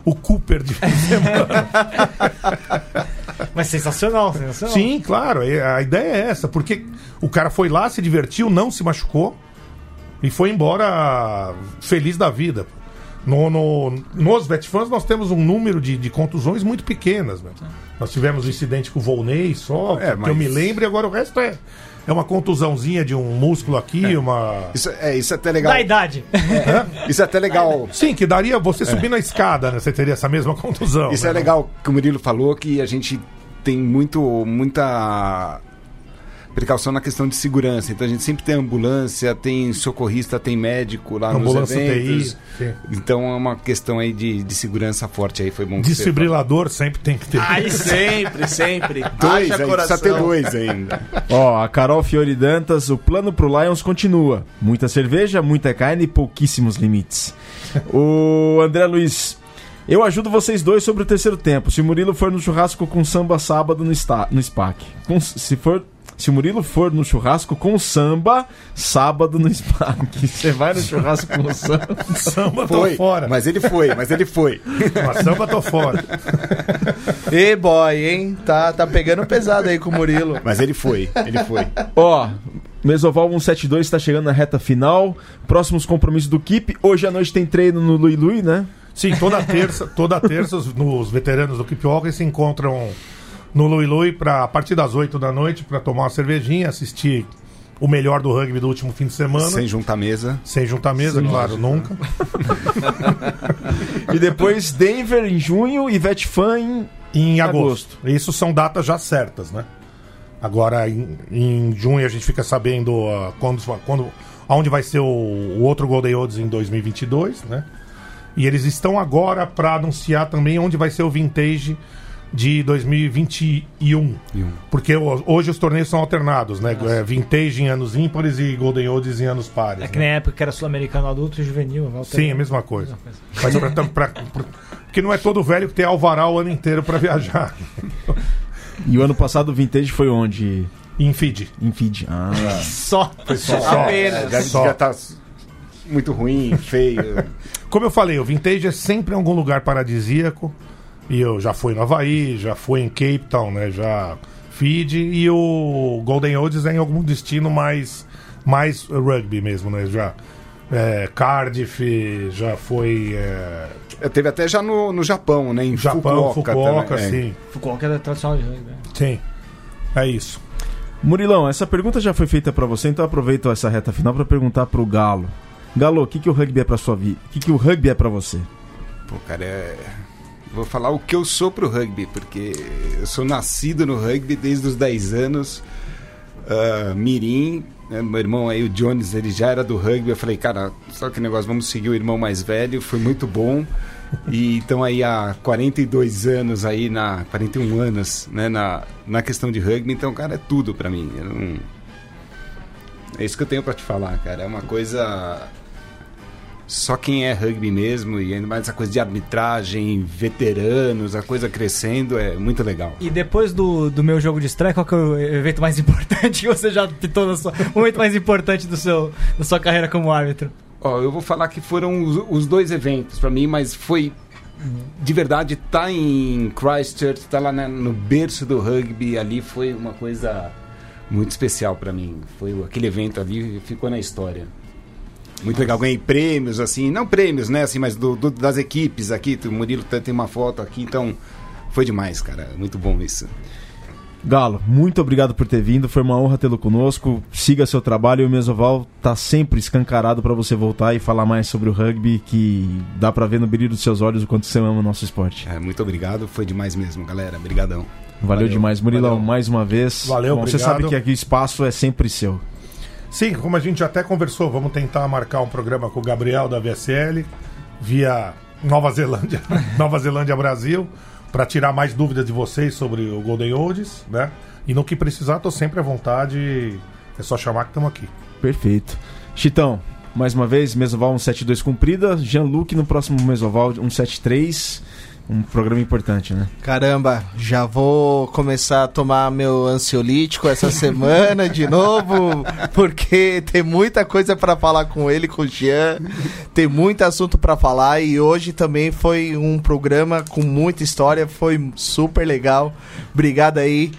o Cooper de fim de semana. Mas sensacional, sensacional. Sim, claro, é- a ideia é essa, porque o cara foi lá, se divertiu, não se machucou e foi embora feliz da vida. No, no- nos Vetfãs nós temos um número de, de contusões muito pequenas, né? Nós tivemos um incidente com o Volney só, É, que mas- eu me lembro, e agora o resto é, é uma contusãozinha de um músculo aqui, uma. Isso é, isso é até legal. Da idade. Isso é até legal. Sim, que daria você subir na escada, né? Você teria essa mesma contusão. Isso né? é legal que o Murilo falou que a gente tem muito muita precaução na questão de segurança. Então a gente sempre tem ambulância, tem socorrista, tem médico lá Ambulância nos eventos. TI. Então é uma questão aí de, de segurança forte aí, foi bom. Desfibrilador sempre tem que ter. Aí sempre, sempre. Dois, Haja aí, precisa ter dois ainda. Ó, a Carol Fiore Dantas, o plano pro Lions continua. Muita cerveja, muita carne e pouquíssimos limites. o André Luiz, eu ajudo vocês dois sobre o terceiro tempo. Se o Murilo for no churrasco com samba sábado no, sta no SPAC. Com- se for. Se o Murilo for no churrasco com samba, sábado no SPAC. Você vai no churrasco com samba. Samba tô Foi, fora. mas ele foi, mas ele foi. Mas samba tô fora. Ê, boy, hein? Tá, tá pegando pesado aí com o Murilo. Mas ele foi, ele foi. Ó, Mesoval 172 está chegando na reta final. Próximos compromissos do Keep. Hoje à noite tem treino no Lui Lui, né? Sim, toda terça, toda terça os, nos veteranos do Keep Walker se encontram no Lui Lui pra, a partir das 8 da noite para tomar uma cervejinha, assistir o melhor do rugby do último fim de semana. Sem juntar mesa. Sem juntar mesa, claro, nunca. E depois Denver em junho e Vetfan em Em Agosto. agosto. Isso são datas já certas, né? Agora, em, em junho, a gente fica sabendo ah, quando, quando, aonde vai ser o, o outro Golden Olds em 2022, né? E eles estão agora para anunciar também onde vai ser o Vintage de 2021. Porque o- hoje os torneios são alternados, né? É, vintage em anos ímpares e Golden Olds em anos pares. É que né? na época que era sul-americano adulto e juvenil. Sim, é a mesma coisa. Mas pra- pra- pra- porque não é todo velho que tem alvará o ano inteiro para viajar. E o ano passado o Vintage foi onde? Em feed. Em Fiji. Ah. Só. Só. Apenas. Já, Só. já tá muito ruim, feio. Como eu falei, o vintage é sempre em algum lugar paradisíaco. E eu já fui no Havaí, já fui em Cape Town, né? Já Fiji. E o Golden Olds é em algum destino mais, mais rugby mesmo, né? Já é, Cardiff, já foi é, Teve até já no, no Japão, né? Em Japão, Fukuoka, Fukuoka, também. É. sim. Fukuoka é tradicional de rugby. né? Sim. É isso. Murilão, essa pergunta já foi feita pra você, então eu aproveito essa reta final pra perguntar pro Galo. Galo, o que, que o rugby é pra sua vida? O que, que o rugby é pra você? Pô, cara, é... Vou falar o que eu sou pro rugby, porque eu sou nascido no rugby desde os 10 anos. Ah, Mirim, né, meu irmão aí, o Jones, ele já era do rugby. Eu falei, cara, só que negócio, vamos seguir o irmão mais velho, foi muito bom. E então aí há 42 anos aí, na 41 anos, né, na, na questão de rugby, então, cara, é tudo pra mim. Não- É isso que eu tenho pra te falar, cara. É uma coisa só quem é rugby mesmo, e ainda mais essa coisa de arbitragem, veteranos, a coisa crescendo, é muito legal. E depois do, do meu jogo de estreia, qual que é o evento mais importante que você já pitou sua. O momento mais importante do seu, da sua carreira como árbitro? Ó, eu vou falar que foram os, os dois eventos pra mim, mas foi de verdade tá em Christchurch, tá lá na- no berço do rugby, ali foi uma coisa muito especial pra mim. Foi aquele evento ali ficou na história. Muito legal, ganhei prêmios assim, não prêmios, né, assim, mas do- do- das equipes aqui, o Murilo tem uma foto aqui, então foi demais, cara, muito bom isso. Galo, muito obrigado por ter vindo, foi uma honra tê-lo conosco. Siga seu trabalho e o Mesoval tá sempre escancarado pra você voltar e falar mais sobre o rugby, que dá pra ver no brilho dos seus olhos o quanto você ama o nosso esporte. É, muito obrigado, foi demais mesmo, galera. Obrigadão. Valeu, Valeu, demais, Murilão, valeu. mais uma vez. Valeu, Bom, Você obrigado. sabe que aqui o espaço é sempre seu. Sim, como a gente até conversou, vamos tentar marcar um programa com o Gabriel da VSL via Nova Zelândia, Nova Zelândia Brasil, para tirar mais dúvidas de vocês sobre o Golden Olds, né? E no que precisar, tô sempre à vontade. É só chamar que estamos aqui. Perfeito. Chitão, mais uma vez, Mesoval 172 cumprida. Jean-Luc no próximo Mesoval 173. Um programa importante, né? Caramba, já vou começar a tomar meu ansiolítico essa semana de novo, porque tem muita coisa pra falar com ele, com o Jean, tem muito assunto pra falar e hoje também foi um programa com muita história, foi super legal. Obrigado aí.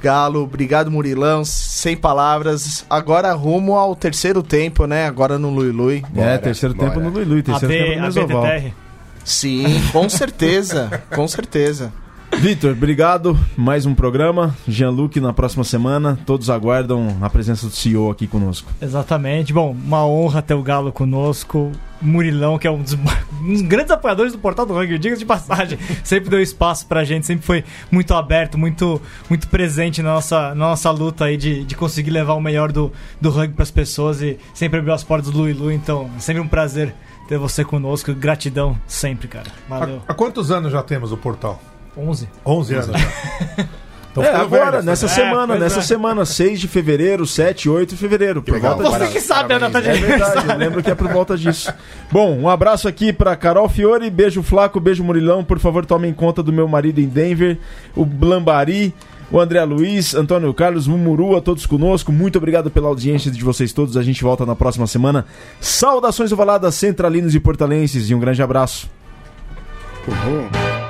Galo, obrigado Murilão, sem palavras. Agora rumo ao terceiro tempo, né? Agora no Lui Lui. é, terceiro bora. tempo no Lui Lui, terceiro tempo AB, no Mesoval. ABTTR. Sim, com certeza, com certeza. Vitor, obrigado. Mais um programa. Jean-Luc na próxima semana. Todos aguardam a presença do CEO aqui conosco. Exatamente. Bom, uma honra ter o Galo conosco. Murilão, que é um dos, um dos grandes apoiadores do Portal do Rugby, diga de passagem, sempre deu espaço pra gente, sempre foi muito aberto, muito, muito presente na nossa, na nossa luta aí de, de conseguir levar o melhor do, do rugby pras pessoas e sempre abriu as portas do Lui Lu, então é sempre um prazer ter você conosco. Gratidão sempre, cara. Valeu. Há, há quantos anos já temos o portal? 11. 11 anos já. Então é, agora, velho, nessa É, semana, pois nessa é. semana, 6 de fevereiro, 7, 8 de fevereiro. Por legal. volta Você que sabe a data de É verdade, eu lembro que é por volta disso. Bom, um abraço aqui pra Carol Fiore, beijo Flaco, beijo Murilão. Por favor, tomem conta do meu marido em Denver, o Blambari, o André Luiz, Antônio Carlos, Mumuru, a todos conosco. Muito obrigado pela audiência de vocês todos. A gente volta na próxima semana. Saudações ovaladas, centralinos e portalenses e um grande abraço. Uhum.